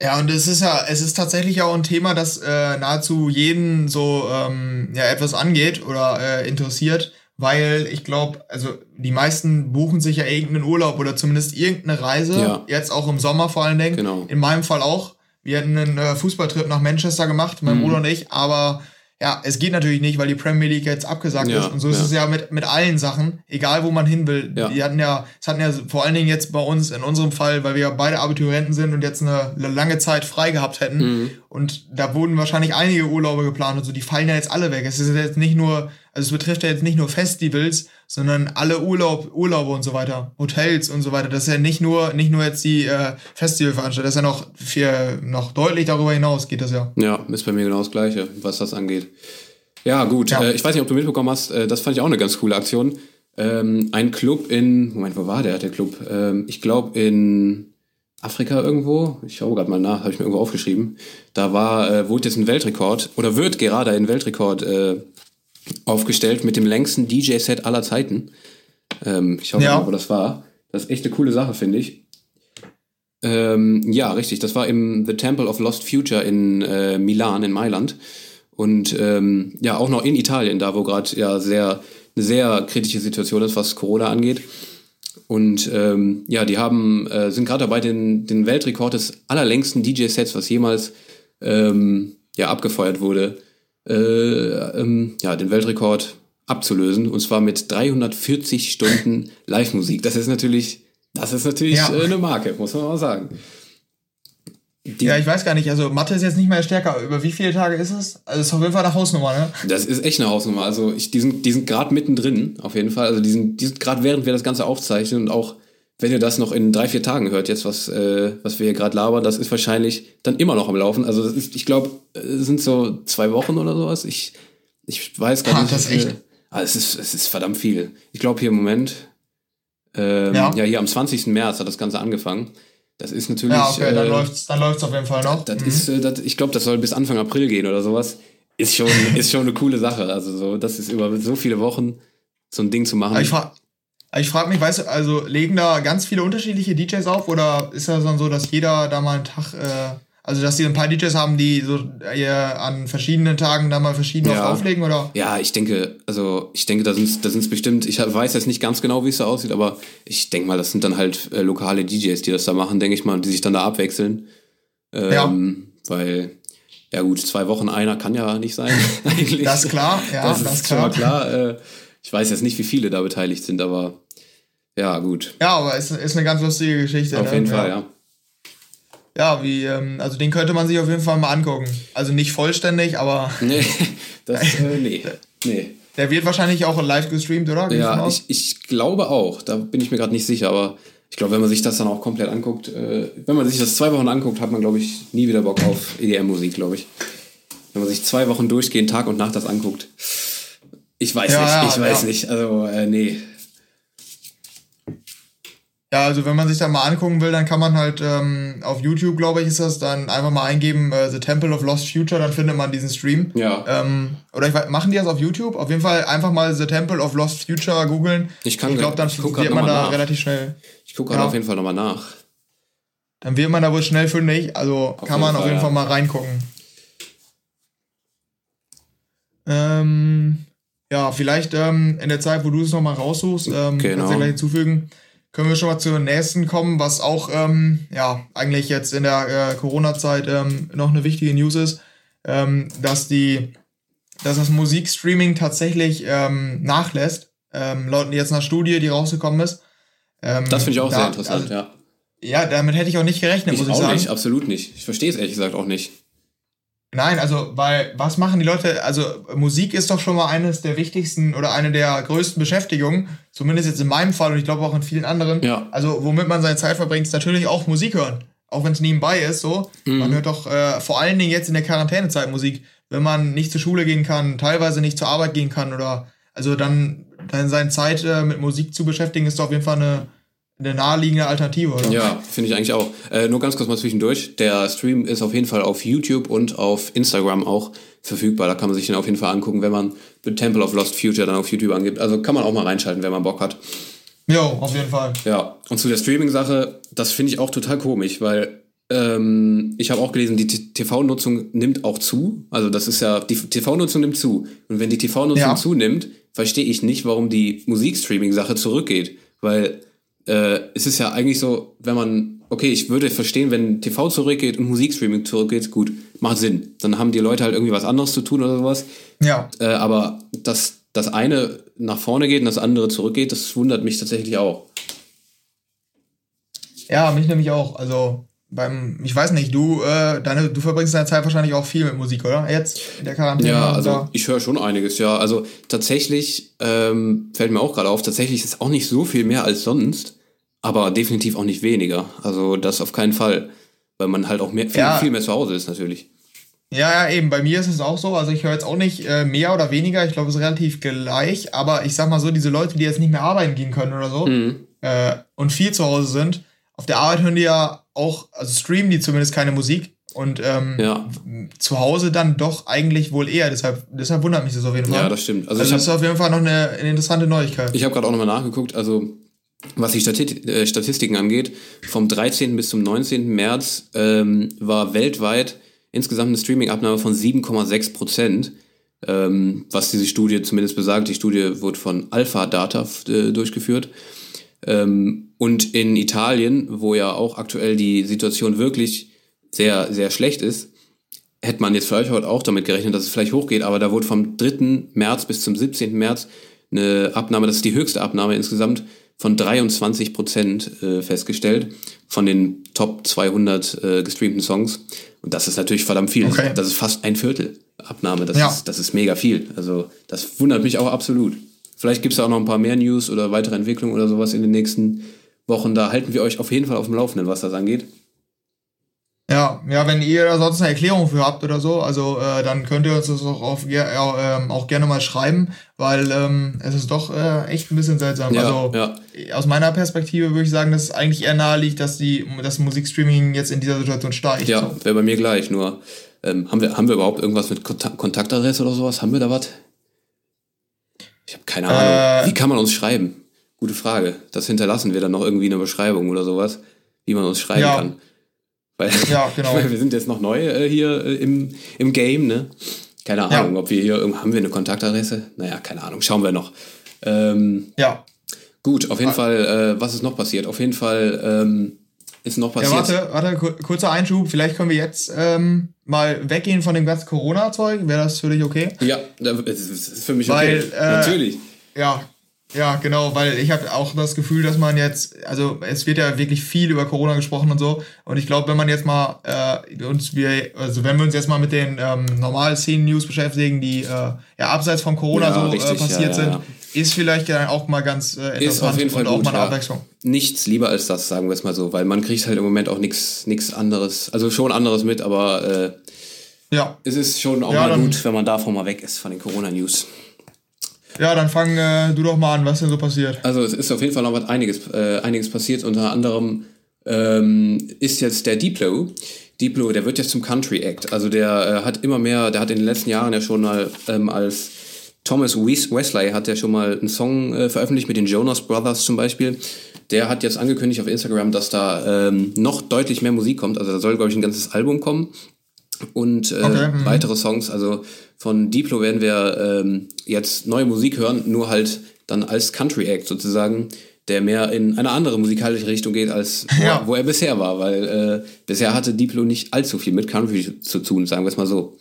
Ja, und es ist ja, es ist tatsächlich auch ein Thema, das äh, nahezu jeden so ähm, ja etwas angeht oder äh, interessiert, weil ich glaube, also die meisten buchen sich ja irgendeinen Urlaub oder zumindest irgendeine Reise, ja. jetzt auch im Sommer vor allen Dingen. Genau. In meinem Fall auch. Wir hatten einen äh, Fußballtrip nach Manchester gemacht, mein mhm. Bruder und ich, aber ja, es geht natürlich nicht, weil die Premier League jetzt abgesagt ja, ist. Und so ist ja. es ja mit, mit allen Sachen, egal wo man hin will. Ja. Die hatten ja, es hatten ja vor allen Dingen jetzt bei uns, in unserem Fall, weil wir ja beide Abiturienten sind und jetzt eine, lange Zeit frei gehabt hätten. Mhm. Und da wurden wahrscheinlich einige Urlaube geplant und so, die fallen ja jetzt alle weg. Es ist jetzt nicht nur, also es betrifft ja jetzt nicht nur Festivals, sondern alle Urlaub, Urlaube und so weiter, Hotels und so weiter. Das ist ja nicht nur, nicht nur jetzt die äh, Festivalveranstaltung, das ist ja noch, viel, noch deutlich darüber hinaus geht das ja. Ja, ist bei mir genau das Gleiche, was das angeht. Ja, gut. Ja. Äh, ich weiß nicht, ob du mitbekommen hast, äh, das fand ich auch eine ganz coole Aktion. Ähm, ein Club in, Moment, wo war der, der Club? Ähm, ich glaube in Afrika irgendwo. Ich schaue gerade mal nach, habe ich mir irgendwo aufgeschrieben. Da war, äh, wurde jetzt ein Weltrekord oder wird gerade ein Weltrekord äh, aufgestellt mit dem längsten DJ-Set aller Zeiten. Ähm, ich schaue ja. mal, wo das war. Das ist echt eine coole Sache, finde ich. Ähm, ja, richtig. Das war im The Temple of Lost Future in äh, Milan, in Mailand. Und ähm, ja, auch noch in Italien, da wo gerade ja sehr, eine sehr kritische Situation ist, was Corona angeht. Und ähm, ja, die haben, äh, sind gerade dabei, den, den Weltrekord des allerlängsten DJ-Sets, was jemals ähm, ja, abgefeuert wurde, äh, ähm, ja, den Weltrekord abzulösen. Und zwar mit 340 Stunden Live-Musik. Das ist natürlich, das ist natürlich ja. äh, eine Marke, muss man mal sagen. Die, ja, ich weiß gar nicht. Also Mathe ist jetzt nicht mehr stärker. Über wie viele Tage ist es? Also es ist auf jeden Fall eine Hausnummer, ne? Das ist echt eine Hausnummer. Also ich, die sind, die sind gerade mittendrin, auf jeden Fall. Also die sind, die sind gerade während wir das Ganze aufzeichnen und auch wenn ihr das noch in drei, vier Tagen hört, jetzt was, äh, was wir hier gerade labern, das ist wahrscheinlich dann immer noch am Laufen. Also das ist, ich glaube, es sind so zwei Wochen oder sowas. Ich, ich weiß gar nicht. Das echt. Ah, es ist, es ist verdammt viel. Ich glaube hier im Moment, ähm, ja. ja, hier am 20. März hat das Ganze angefangen. Das ist natürlich. Ja, okay, dann äh, läuft's, dann läuft's auf jeden Fall noch. Das mhm. ist, äh, das, ich glaube, das soll bis Anfang April gehen oder sowas. ist schon, ist schon eine coole Sache. Also so, das ist über so viele Wochen so ein Ding zu machen. ich frage ich frag mich, weißt du, also legen da ganz viele unterschiedliche DJs auf oder ist das dann so, dass jeder da mal einen Tag, äh, also dass die ein paar DJs haben, die so äh, an verschiedenen Tagen da mal verschieden ja. auflegen oder? Ja, ich denke, also ich denke, da sind da sind's bestimmt, ich weiß jetzt nicht ganz genau, wie es da aussieht, aber ich denke mal, das sind dann halt äh, lokale DJs, die das da machen, denke ich mal, die sich dann da abwechseln. Ähm, ja. Weil ja gut, zwei Wochen einer kann ja nicht sein eigentlich. Das ist klar, ja, das, das ist klar. klar. Äh, ich weiß jetzt nicht, wie viele da beteiligt sind, aber ja, gut. Ja, aber es ist, ist eine ganz lustige Geschichte. Auf ne? jeden Fall, ja. Ja, wie, ähm, also den könnte man sich auf jeden Fall mal angucken. Also nicht vollständig, aber. Nee, das, äh, nee, nee. Der wird wahrscheinlich auch live gestreamt, oder? ja, ich, ich glaube auch. Da bin ich mir gerade nicht sicher, aber ich glaube, wenn man sich das dann auch komplett anguckt, äh, wenn man sich das zwei Wochen anguckt, hat man, glaube ich, nie wieder Bock auf EDM-Musik, glaube ich. Wenn man sich zwei Wochen durchgehend Tag und Nacht das anguckt. Ich weiß ja, nicht, ich ja, weiß ja. nicht. Also, äh, nee. Ja, also wenn man sich da mal angucken will, dann kann man halt ähm, auf YouTube, glaube ich, ist das, dann einfach mal eingeben, äh, The Temple of Lost Future, dann findet man diesen Stream. Ja. Ähm, oder ich weiß, machen die das auf YouTube? Auf jeden Fall einfach mal The Temple of Lost Future googeln. Ich kann Ich glaube, dann wird man da nach. relativ schnell. Ich gucke gerade ja. auf jeden Fall nochmal nach. Dann wird man da wohl schnell fündig, also auf kann man Fall, auf jeden ja. Fall mal reingucken. Ähm, ja, vielleicht ähm, in der Zeit, wo du es nochmal raussuchst, ähm, genau. kannst du gleich hinzufügen können wir schon mal zur nächsten kommen, was auch ähm, ja eigentlich jetzt in der äh, Corona-Zeit ähm, noch eine wichtige News ist, ähm, dass die, dass das Musikstreaming tatsächlich ähm, nachlässt. Ähm, laut jetzt einer Studie, die rausgekommen ist. Ähm, das finde ich auch da, sehr interessant, also, ja. Ja, damit hätte ich auch nicht gerechnet, ich muss ich auch sagen. Nicht, absolut nicht. Ich verstehe es ehrlich gesagt auch nicht. Nein, also, weil, was machen die Leute? Also, Musik ist doch schon mal eines der wichtigsten oder eine der größten Beschäftigungen. Zumindest jetzt in meinem Fall und ich glaube auch in vielen anderen. Ja. Also, womit man seine Zeit verbringt, ist natürlich auch Musik hören. Auch wenn es nebenbei ist, so. Mhm. Man hört doch äh, vor allen Dingen jetzt in der Quarantänezeit Musik. Wenn man nicht zur Schule gehen kann, teilweise nicht zur Arbeit gehen kann oder, also dann, dann seine Zeit äh, mit Musik zu beschäftigen, ist doch auf jeden Fall eine, eine naheliegende Alternative, oder? Ja, finde ich eigentlich auch. Äh, nur ganz kurz mal zwischendurch. Der Stream ist auf jeden Fall auf YouTube und auf Instagram auch verfügbar. Da kann man sich den auf jeden Fall angucken, wenn man The Temple of Lost Future dann auf YouTube angibt. Also kann man auch mal reinschalten, wenn man Bock hat. Ja, auf jeden Fall. Ja, und zu der Streaming-Sache, das finde ich auch total komisch, weil ähm, ich habe auch gelesen, die TV-Nutzung nimmt auch zu. Also das ist ja, die TV-Nutzung nimmt zu. Und wenn die TV-Nutzung ja. zunimmt, verstehe ich nicht, warum die Musikstreaming-Sache zurückgeht. Weil äh, es ist ja eigentlich so, wenn man, okay, ich würde verstehen, wenn TV zurückgeht und Musikstreaming zurückgeht, gut, macht Sinn. Dann haben die Leute halt irgendwie was anderes zu tun oder sowas. Ja. Äh, aber dass das eine nach vorne geht und das andere zurückgeht, das wundert mich tatsächlich auch. Ja, mich nämlich auch. Also beim, ich weiß nicht, du, äh, deine, du verbringst deine Zeit wahrscheinlich auch viel mit Musik, oder? Jetzt in der Quarantäne. Ja, also da. ich höre schon einiges, ja. Also tatsächlich ähm, fällt mir auch gerade auf, tatsächlich ist es auch nicht so viel mehr als sonst, aber definitiv auch nicht weniger. Also das auf keinen Fall, weil man halt auch mehr, viel, ja. viel mehr zu Hause ist natürlich. Ja, ja, eben. Bei mir ist es auch so. Also ich höre jetzt auch nicht äh, mehr oder weniger. Ich glaube, es ist relativ gleich. Aber ich sag mal so, diese Leute, die jetzt nicht mehr arbeiten gehen können oder so mhm. äh, und viel zu Hause sind, auf der Arbeit hören die ja auch, also streamen die zumindest keine Musik. Und ähm, ja. zu Hause dann doch eigentlich wohl eher. Deshalb, deshalb wundert mich das auf jeden Fall. Ja, das stimmt. Also, also das ist auf jeden Fall noch eine, eine interessante Neuigkeit. Ich habe gerade auch nochmal nachgeguckt. Also was die äh, Statistiken angeht, vom 13. bis zum 19. März ähm, war weltweit insgesamt eine Streaming-Abnahme von 7,6 Prozent, ähm, was diese Studie zumindest besagt. Die Studie wurde von Alpha Data äh, durchgeführt. Ähm, und in Italien, wo ja auch aktuell die Situation wirklich sehr, sehr schlecht ist, hätte man jetzt vielleicht heute auch damit gerechnet, dass es vielleicht hochgeht, aber da wurde vom 3. März bis zum 17. März eine Abnahme, das ist die höchste Abnahme insgesamt, von 23 Prozent äh, festgestellt von den Top 200 äh, gestreamten Songs. Und das ist natürlich verdammt viel. Okay. Das ist fast ein Viertel Abnahme. Das, ja. ist, das ist mega viel. Also das wundert mich auch absolut. Vielleicht gibt es auch noch ein paar mehr News oder weitere Entwicklungen oder sowas in den nächsten Wochen. Da halten wir euch auf jeden Fall auf dem Laufenden, was das angeht. Ja, ja, wenn ihr da sonst eine Erklärung für habt oder so, also äh, dann könnt ihr uns das auch, auf, äh, auch gerne mal schreiben, weil ähm, es ist doch äh, echt ein bisschen seltsam. Ja, also ja. aus meiner Perspektive würde ich sagen, dass es eigentlich eher nahe liegt, dass die das Musikstreaming jetzt in dieser Situation steigt. Ja, wäre bei mir gleich, nur Ähm, haben, wir, haben wir überhaupt irgendwas mit Kontaktadresse oder sowas? Haben wir da was? Ich habe keine Ahnung. Äh, Wie kann man uns schreiben? Gute Frage. Das hinterlassen wir dann noch irgendwie in der Beschreibung oder sowas, wie man uns schreiben ja. kann. Weil, ja, genau. weil wir sind jetzt noch neu äh, hier äh, im, im Game, ne? Keine Ahnung, ja. ob wir hier haben wir eine Kontaktadresse? Naja, keine Ahnung, schauen wir noch. Ähm, ja. Gut, auf jeden ah. Fall, äh, was ist noch passiert? Auf jeden Fall ähm, ist noch passiert. Ja, warte, warte, kurzer Einschub. Vielleicht können wir jetzt ähm, mal weggehen von dem ganzen Corona-Zeug. Wäre das für dich okay? Ja, das ist für mich Weil, okay. Äh, Natürlich. Ja, ja, genau, weil ich habe auch das Gefühl, dass man jetzt, also es wird ja wirklich viel über Corona gesprochen und so. Und ich glaube, wenn man jetzt mal äh, uns wir, also wenn wir uns jetzt mal mit den ähm, normalen Szenen-News beschäftigen, die äh, ja abseits von Corona ja, so äh, richtig, äh, passiert ja, ja, sind, ist vielleicht ja auch mal ganz äh, interessant ist auf jeden Fall und gut, auch mal eine Abwechslung. Nichts lieber als das, sagen wir es mal so, weil man kriegt halt im Moment auch nichts anderes, also schon anderes mit, aber äh, ja. es ist schon auch mal gut, wenn man davon mal weg ist von den Corona-News. Ja, dann fang äh, du doch mal an, was denn so passiert. Also es ist auf jeden Fall noch was einiges, äh, einiges passiert. Unter anderem ähm, ist jetzt der Diplo. Diplo, der wird jetzt zum Country Act. Also der äh, hat immer mehr, der hat in den letzten Jahren ja schon mal ähm, als Thomas Wesley hat ja schon mal einen Song äh, veröffentlicht mit den Jonas Brothers zum Beispiel. Der hat jetzt angekündigt auf Instagram, dass da ähm, noch deutlich mehr Musik kommt. Also da soll, glaube ich, ein ganzes Album kommen und äh, okay, mhm. weitere Songs. Also von Diplo werden wir ähm, jetzt neue Musik hören, nur halt dann als Country Act sozusagen, der mehr in eine andere musikalische Richtung geht, als wo, ja. wo er bisher war, weil äh, bisher hatte Diplo nicht allzu viel mit Country zu tun, sagen wir es mal so.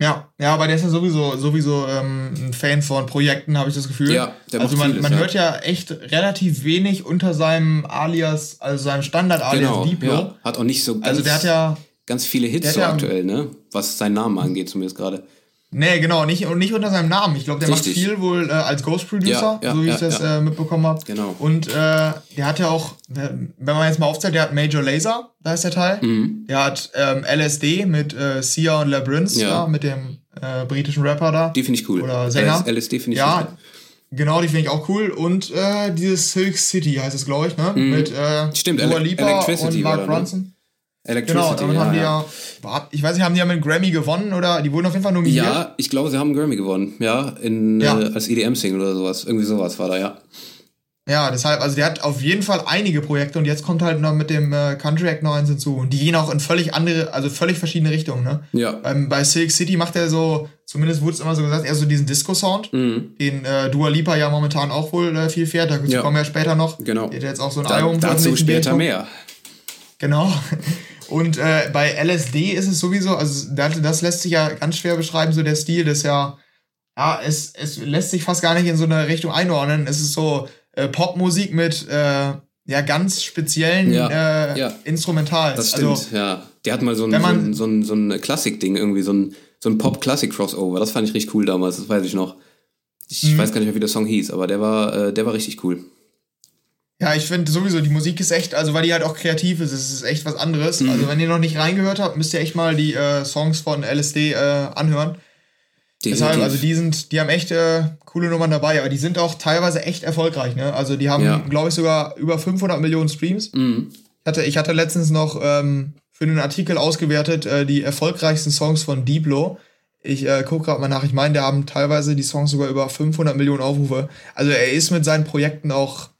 Ja, ja, aber der ist ja sowieso, sowieso ähm, ein Fan von Projekten, habe ich das Gefühl. Ja, der also man, vieles, man ja. hört ja echt relativ wenig unter seinem Alias, also seinem Standard-Alias genau, Diplo. Ja. Hat auch nicht so ganz Also der hat ja ganz viele Hits so aktuell, ne? Was seinen Namen angeht, zumindest gerade. Nee, genau, nicht, und nicht unter seinem Namen. Ich glaube, der Richtig. macht viel wohl äh, als Ghost Producer, ja, ja, so wie ja, ich das äh, mitbekommen habe. Genau. Und äh, der hat ja auch, wenn man jetzt mal aufzählt, der hat Major Laser, da ist der Teil. Mhm. Der hat ähm, LSD mit äh, Sia und Labyrinth, ja. da, mit dem äh, britischen Rapper da. Die finde ich cool. Oder Sänger. LSD finde ich Ja, cool. genau, die finde ich auch cool. Und äh, dieses Silk City heißt es, glaube ich, ne? Mhm. Mit äh, Stimmt, Dua Lipa und Mark Bronson. Electricity. Genau, damit ja, haben die ja, ich weiß nicht, haben die ja mit Grammy gewonnen oder die wurden auf jeden Fall nominiert? Ja, ich glaube, sie haben einen Grammy gewonnen, ja, in, ja. Äh, als EDM-Single oder sowas. Irgendwie sowas war da, ja. Ja, deshalb, also der hat auf jeden Fall einige Projekte und jetzt kommt halt noch mit dem äh, Country Act noch eins hinzu. Und die gehen auch in völlig andere, also völlig verschiedene Richtungen, ne? Ja. Beim, bei Silk City macht er so, zumindest wurde es immer so gesagt, eher so diesen Disco-Sound, mhm. den äh, Dua Lipa ja momentan auch wohl äh, viel fährt. Da ja. kommen wir ja später noch. Genau. Der hat jetzt auch so ein da, Album Dazu später mehr. Genau. Und äh, bei LSD ist es sowieso, also das, das lässt sich ja ganz schwer beschreiben, so der Stil, das ist ja, ja, es, es lässt sich fast gar nicht in so eine Richtung einordnen. Es ist so äh, Popmusik mit äh, ja ganz speziellen ja, äh, ja. Instrumentals. Das stimmt, also, ja. Der hat mal so ein, man, so ein, so ein, so ein Klassik-Ding, irgendwie so ein, so ein Pop-Klassik-Crossover. Das fand ich richtig cool damals, das weiß ich noch. Ich mhm. weiß gar nicht mehr, wie der Song hieß, aber der war, äh, der war richtig cool. Ja, ich finde sowieso, die Musik ist echt, also weil die halt auch kreativ ist, es ist echt was anderes. Mhm. Also wenn ihr noch nicht reingehört habt, müsst ihr echt mal die äh, Songs von LSD äh, anhören. Definitiv. Deshalb, also die sind, die haben echt äh, coole Nummern dabei, aber die sind auch teilweise echt erfolgreich, ne? Also die haben, ja. glaube ich, sogar über 500 Millionen Streams. Mhm. Ich, hatte, ich hatte letztens noch ähm, für einen Artikel ausgewertet, äh, die erfolgreichsten Songs von Diplo. Ich äh, gucke gerade mal nach, ich meine, der haben teilweise die Songs sogar über 500 Millionen Aufrufe. Also er ist mit seinen Projekten auch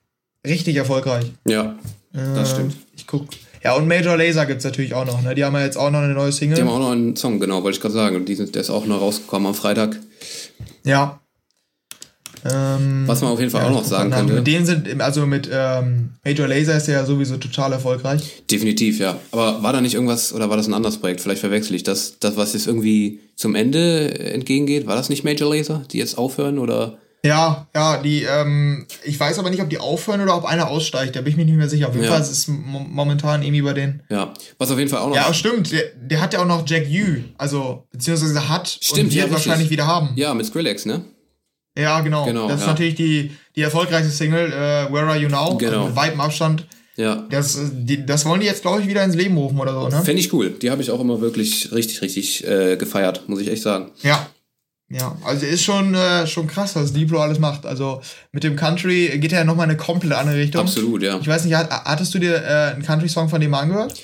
richtig erfolgreich. Ja, das äh, stimmt. Ich guck. Ja, und Major Laser gibt es natürlich auch noch, ne? Die haben ja jetzt auch noch eine neue Single. Die haben auch noch einen Song, genau, wollte ich gerade sagen. Und die sind, der ist auch noch rausgekommen am Freitag. Ja. Ähm, Was man auf jeden Fall ja, auch noch sagen könnte. Mit denen sind, also mit ähm, Major Laser ist der ja sowieso total erfolgreich. Definitiv, ja. Aber war da nicht irgendwas, oder war das ein anderes Projekt? Vielleicht verwechsel ich das. Das, was jetzt irgendwie zum Ende entgegengeht, war das nicht Major Laser, die jetzt aufhören oder? Ja, ja, die, ähm, ich weiß aber nicht, ob die aufhören oder ob einer aussteigt, da bin ich mir nicht mehr sicher. Auf jeden ja. Fall ist es momentan irgendwie bei denen. Ja, was auf jeden Fall auch noch. Ja, stimmt, der, der hat ja auch noch Jack Yu, also, beziehungsweise hat stimmt, und wird ja, wahrscheinlich wieder haben. Ja, mit Skrillex, ne? Ja, genau. genau das ist ja. natürlich die, die erfolgreichste Single, äh, Where Are You Now? Genau. Also mit weitem Abstand. Ja. Das, die, das wollen die jetzt, glaube ich, wieder ins Leben rufen oder so, ne? Fände ich cool. Die habe ich auch immer wirklich richtig, richtig äh, gefeiert, muss ich echt sagen. Ja, ja, also ist schon, äh, schon krass, was Diplo alles macht. Also mit dem Country geht er ja nochmal eine komplett andere Richtung. Absolut, ja. Ich weiß nicht, hattest du dir äh, einen Country-Song von dem angehört?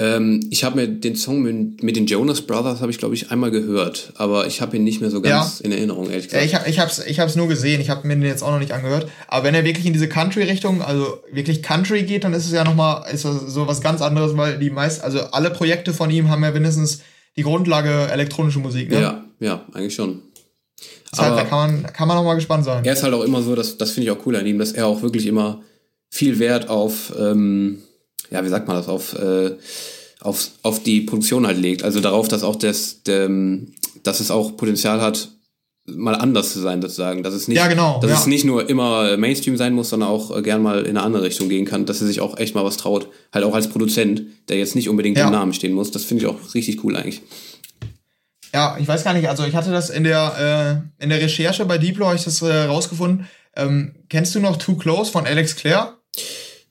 Ähm, ich habe mir den Song mit, mit den Jonas Brothers, habe ich glaube ich einmal gehört, aber ich habe ihn nicht mehr so ganz ja. in Erinnerung, ehrlich gesagt. Ja, ich habe es ich hab's nur gesehen, ich habe mir den jetzt auch noch nicht angehört. Aber wenn er wirklich in diese Country-Richtung, also wirklich Country geht, dann ist es ja nochmal ist so was ganz anderes, weil die meisten, also alle Projekte von ihm haben ja mindestens die Grundlage elektronische Musik, ne? Ja, ja, eigentlich schon. Deshalb, da kann man, kann man auch mal gespannt sein. Er ist halt auch immer so, dass, das finde ich auch cool an ihm, dass er auch wirklich immer viel Wert auf, ähm, ja, wie sagt man das, auf, äh, auf, auf die Produktion halt legt. Also darauf, dass auch das, der, dass es auch Potenzial hat, mal anders zu sein, sozusagen. Dass es nicht, ja, genau, dass ja. es nicht nur immer Mainstream sein muss, sondern auch äh, gern mal in eine andere Richtung gehen kann, dass er sich auch echt mal was traut. Halt auch als Produzent, der jetzt nicht unbedingt ja. im Namen stehen muss. Das finde ich auch richtig cool eigentlich. Ja, ich weiß gar nicht, also ich hatte das in der, äh, in der Recherche bei Diplo, habe ich das äh, rausgefunden. Ähm, kennst du noch Too Close von Alex Clare?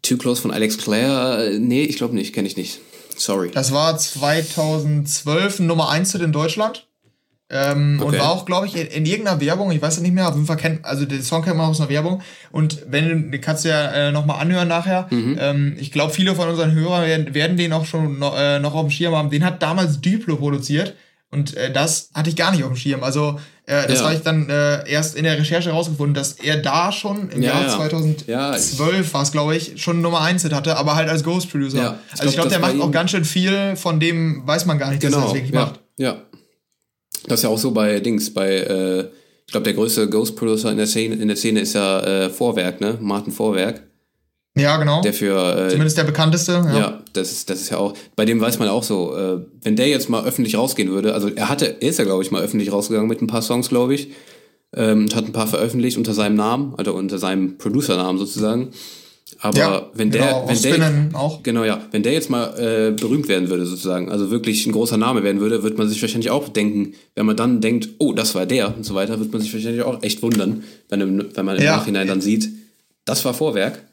Too Close von Alex Clare? Äh, nee, ich glaube nicht, kenne ich nicht. Sorry. Das war 2012 Nummer 1 in Deutschland. Ähm, okay. Und war auch, glaube ich, in, in, irgendeiner Werbung, ich weiß ja nicht mehr, auf jeden Fall kennt, also den Song kennt man aus einer Werbung. Und wenn, den kannst du ja äh, nochmal anhören nachher. Mhm. Ähm, ich glaube, viele von unseren Hörern werden, werden den auch schon noch, äh, noch auf dem Schirm haben. Den hat damals Diplo produziert. Und äh, das hatte ich gar nicht auf dem Schirm. Also äh, das ja. habe ich dann äh, erst in der Recherche rausgefunden, dass er da schon im ja, Jahr ja. 2012 war es, glaube ich, schon Nummer 1 Hit hatte, aber halt als Ghost Producer. Ja, ich also ich glaube, der macht auch ganz schön viel, von dem weiß man gar nicht, dass genau, er das wirklich macht. Ja. Das ist ja auch so bei Dings, bei äh, ich glaube, der größte Ghost Producer in der Szene, in der Szene ist ja äh, Vorwerk, ne? Martin Vorwerk. Ja, genau. Der für, äh, Zumindest der bekannteste. Ja, ja das, ist, das ist ja auch, bei dem weiß man auch so, äh, wenn der jetzt mal öffentlich rausgehen würde, also er hatte, er ist ja, glaube ich, mal öffentlich rausgegangen mit ein paar Songs, glaube ich, ähm, hat ein paar veröffentlicht unter seinem Namen, also unter seinem Producernamen sozusagen. Aber ja, wenn der, genau, wenn der, auch. genau ja, wenn der jetzt mal äh, berühmt werden würde sozusagen, also wirklich ein großer Name werden würde, wird man sich wahrscheinlich auch denken, wenn man dann denkt, oh, das war der und so weiter, wird man sich wahrscheinlich auch echt wundern, wenn, wenn man im ja. Nachhinein dann sieht, das war Vorwerk.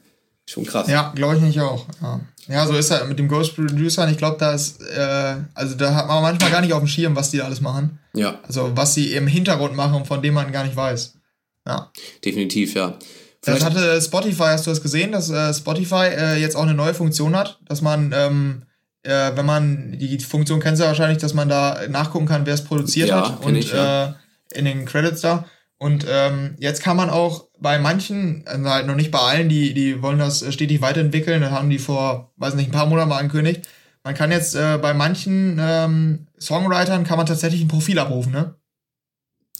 Schon krass. Ja, glaube ich nicht auch. Ja. ja, so ist er mit dem Ghost Producer. Ich glaube, da ist, äh, also da hat man manchmal gar nicht auf dem Schirm, was die da alles machen. Ja. Also was sie im Hintergrund machen, von dem man gar nicht weiß. Ja. Definitiv, ja. Vielleicht das hatte Spotify, hast du das gesehen, dass äh, Spotify äh, jetzt auch eine neue Funktion hat, dass man, ähm, äh, wenn man, die Funktion kennst du ja wahrscheinlich, dass man da nachgucken kann, wer es produziert ja, hat und ich, ja. Äh, in den Credits da. Und ähm, jetzt kann man auch bei manchen, also halt noch nicht bei allen, die, die wollen das stetig weiterentwickeln, das haben die vor, weiß nicht, ein paar Monaten mal angekündigt. Man kann jetzt äh, bei manchen ähm, Songwritern kann man tatsächlich ein Profil abrufen, ne?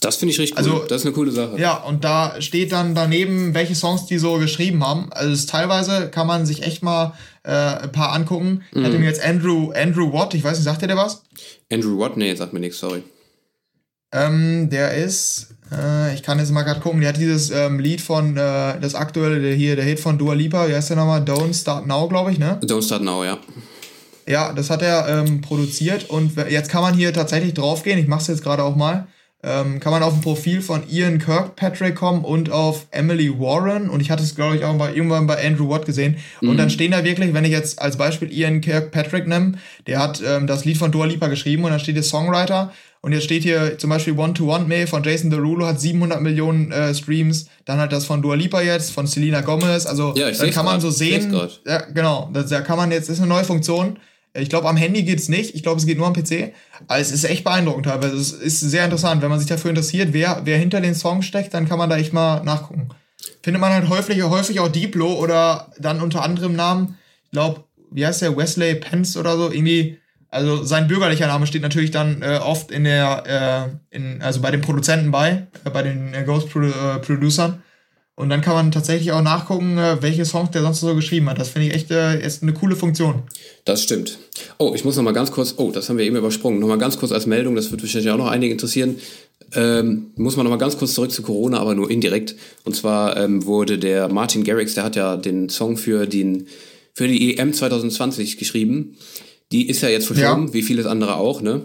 Das finde ich richtig cool. Also, das ist eine coole Sache. Ja, und da steht dann daneben, welche Songs die so geschrieben haben. Also es, teilweise kann man sich echt mal äh, ein paar angucken. Mhm. Ich hatte mir jetzt Andrew, Andrew Watt, ich weiß nicht, sagt der dir was? Andrew Watt? Nee, sagt mir nichts, sorry. Ähm, der ist, äh, ich kann jetzt mal gerade gucken, der hat dieses ähm, Lied von, äh, das aktuelle, der hier, der Hit von Dua Lipa, wie heißt der nochmal? Don't Start Now, glaube ich, ne? Don't Start Now, ja. Ja, das hat er ähm, produziert und jetzt kann man hier tatsächlich draufgehen, ich mache es jetzt gerade auch mal, ähm, kann man auf ein Profil von Ian Kirkpatrick kommen und auf Emily Warren und ich hatte es, glaube ich, auch bei, irgendwann bei Andrew Watt gesehen und mhm. dann stehen da wirklich, wenn ich jetzt als Beispiel Ian Kirkpatrick nehme, der hat ähm, das Lied von Dua Lipa geschrieben und dann steht hier Songwriter und jetzt steht hier zum Beispiel One to One Me von Jason Derulo hat 700 Millionen äh, Streams. Dann halt das von Dua Lipa jetzt, von Selena Gomez. Also ja, dann kann man so sehen. Ja, genau. Da, da kann man jetzt, das ist eine neue Funktion. Ich glaube, am Handy geht's nicht. Ich glaube, es geht nur am PC. Aber es ist echt beeindruckend teilweise. Es ist sehr interessant. Wenn man sich dafür interessiert, wer, wer hinter den Songs steckt, dann kann man da echt mal nachgucken. Findet man halt häufig, häufig auch Diplo oder dann unter anderem Namen. Ich glaube, wie heißt der? Wesley Pence oder so. Irgendwie also sein bürgerlicher Name steht natürlich dann äh, oft in der, äh, in, also bei den Produzenten bei, äh, bei den äh, Ghost Pro äh, Producern. Und dann kann man tatsächlich auch nachgucken, äh, welche Songs der sonst so geschrieben hat. Das finde ich echt ist eine coole Funktion. Das stimmt. Oh, ich muss noch mal ganz kurz, oh, das haben wir eben übersprungen, noch mal ganz kurz als Meldung, das wird wahrscheinlich auch noch einige interessieren. Ähm, muss man noch mal ganz kurz zurück zu Corona, aber nur indirekt. Und zwar ähm, wurde der Martin Garrix, der hat ja den Song für, den, für die EM 2020 geschrieben. Die ist ja jetzt verschoben, ja. wie vieles andere auch, ne?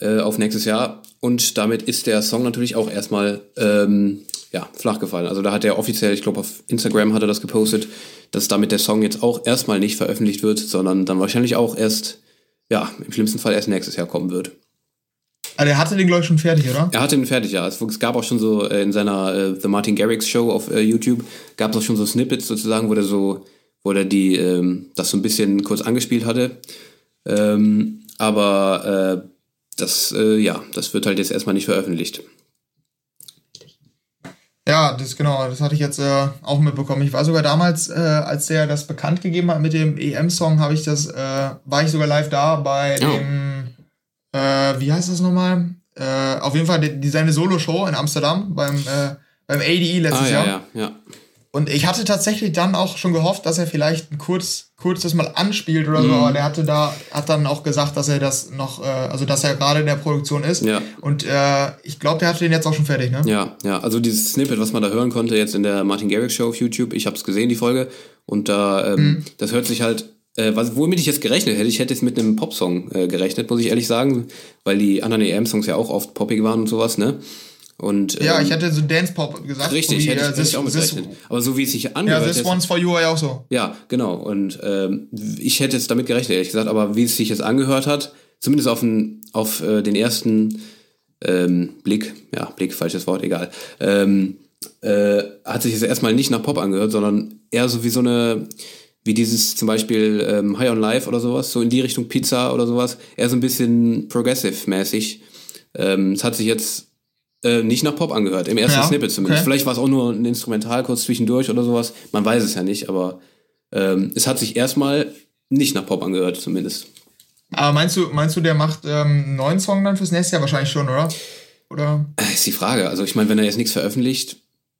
Äh, auf nächstes Jahr. Und damit ist der Song natürlich auch erstmal ähm, ja, flach gefallen. Also da hat er offiziell, ich glaube auf Instagram hat er das gepostet, dass damit der Song jetzt auch erstmal nicht veröffentlicht wird, sondern dann wahrscheinlich auch erst, ja, im schlimmsten Fall erst nächstes Jahr kommen wird. Also er hatte den, glaube ich, schon fertig, oder? Er hatte den fertig, ja. Es, gab auch schon so äh, in seiner äh, The Martin Garrix Show auf äh, YouTube, gab es auch schon so Snippets sozusagen, wo der so, wo der die, ähm, das so ein bisschen kurz angespielt hatte. Ähm, aber äh, das, äh, ja, das wird halt jetzt erstmal nicht veröffentlicht. Ja, das genau, das hatte ich jetzt äh, auch mitbekommen. Ich war sogar damals, äh, als der das bekannt gegeben hat mit dem EM-Song, habe ich das, äh, war ich sogar live da bei oh. dem, äh, wie heißt das nochmal? Äh, auf jeden Fall die, die seine Solo-Show in Amsterdam beim, äh, beim ADE letztes ah, ja, Jahr. Ja, ja. Und ich hatte tatsächlich dann auch schon gehofft, dass er vielleicht kurz, kurz das mal anspielt oder so, mhm. aber der hatte da, hat dann auch gesagt, dass er das noch, äh, also dass er gerade in der Produktion ist. Ja. Und äh, ich glaube, der hatte den jetzt auch schon fertig, ne? Ja, ja. Also dieses Snippet, was man da hören konnte, jetzt in der Martin Garrix Show auf YouTube, ich habe es gesehen, die Folge. Und da, ähm, mhm. das hört sich halt äh, was, womit ich jetzt gerechnet hätte, ich hätte jetzt mit einem Popsong äh, gerechnet, muss ich ehrlich sagen, weil die anderen EM-Songs ja auch oft poppig waren und sowas, ne? Und, ja, ähm, ich hätte so Dance Pop gesagt. Richtig, wie, hätte, ich, äh, ich auch mit gerechnet. Aber so wie es sich angehört Ja, This One's For You war ja auch so. Ja, genau. Und ähm, ich hätte jetzt damit gerechnet, ehrlich gesagt. Aber wie es sich jetzt angehört hat, zumindest auf den, auf, äh, den ersten ähm, Blick, ja, Blick, falsches Wort, egal, ähm, äh, hat sich jetzt erstmal nicht nach Pop angehört, sondern eher so wie so eine, wie dieses zum Beispiel ähm, High on Life oder sowas, so in die Richtung Pizza oder sowas, eher so ein bisschen progressive-mäßig. Ähm, es hat sich jetzt äh, nicht nach Pop angehört, im ersten ja, Snippet zumindest. Okay. Vielleicht war es auch nur ein Instrumental kurz zwischendurch oder sowas. Man weiß es ja nicht, aber ähm, es hat sich erstmal nicht nach Pop angehört, zumindest. Aber meinst du, meinst du, der macht ähm, einen neuen Song dann fürs nächste Jahr wahrscheinlich schon, oder? Oder? Äh, ist die Frage. Also ich meine, wenn er jetzt nichts veröffentlicht,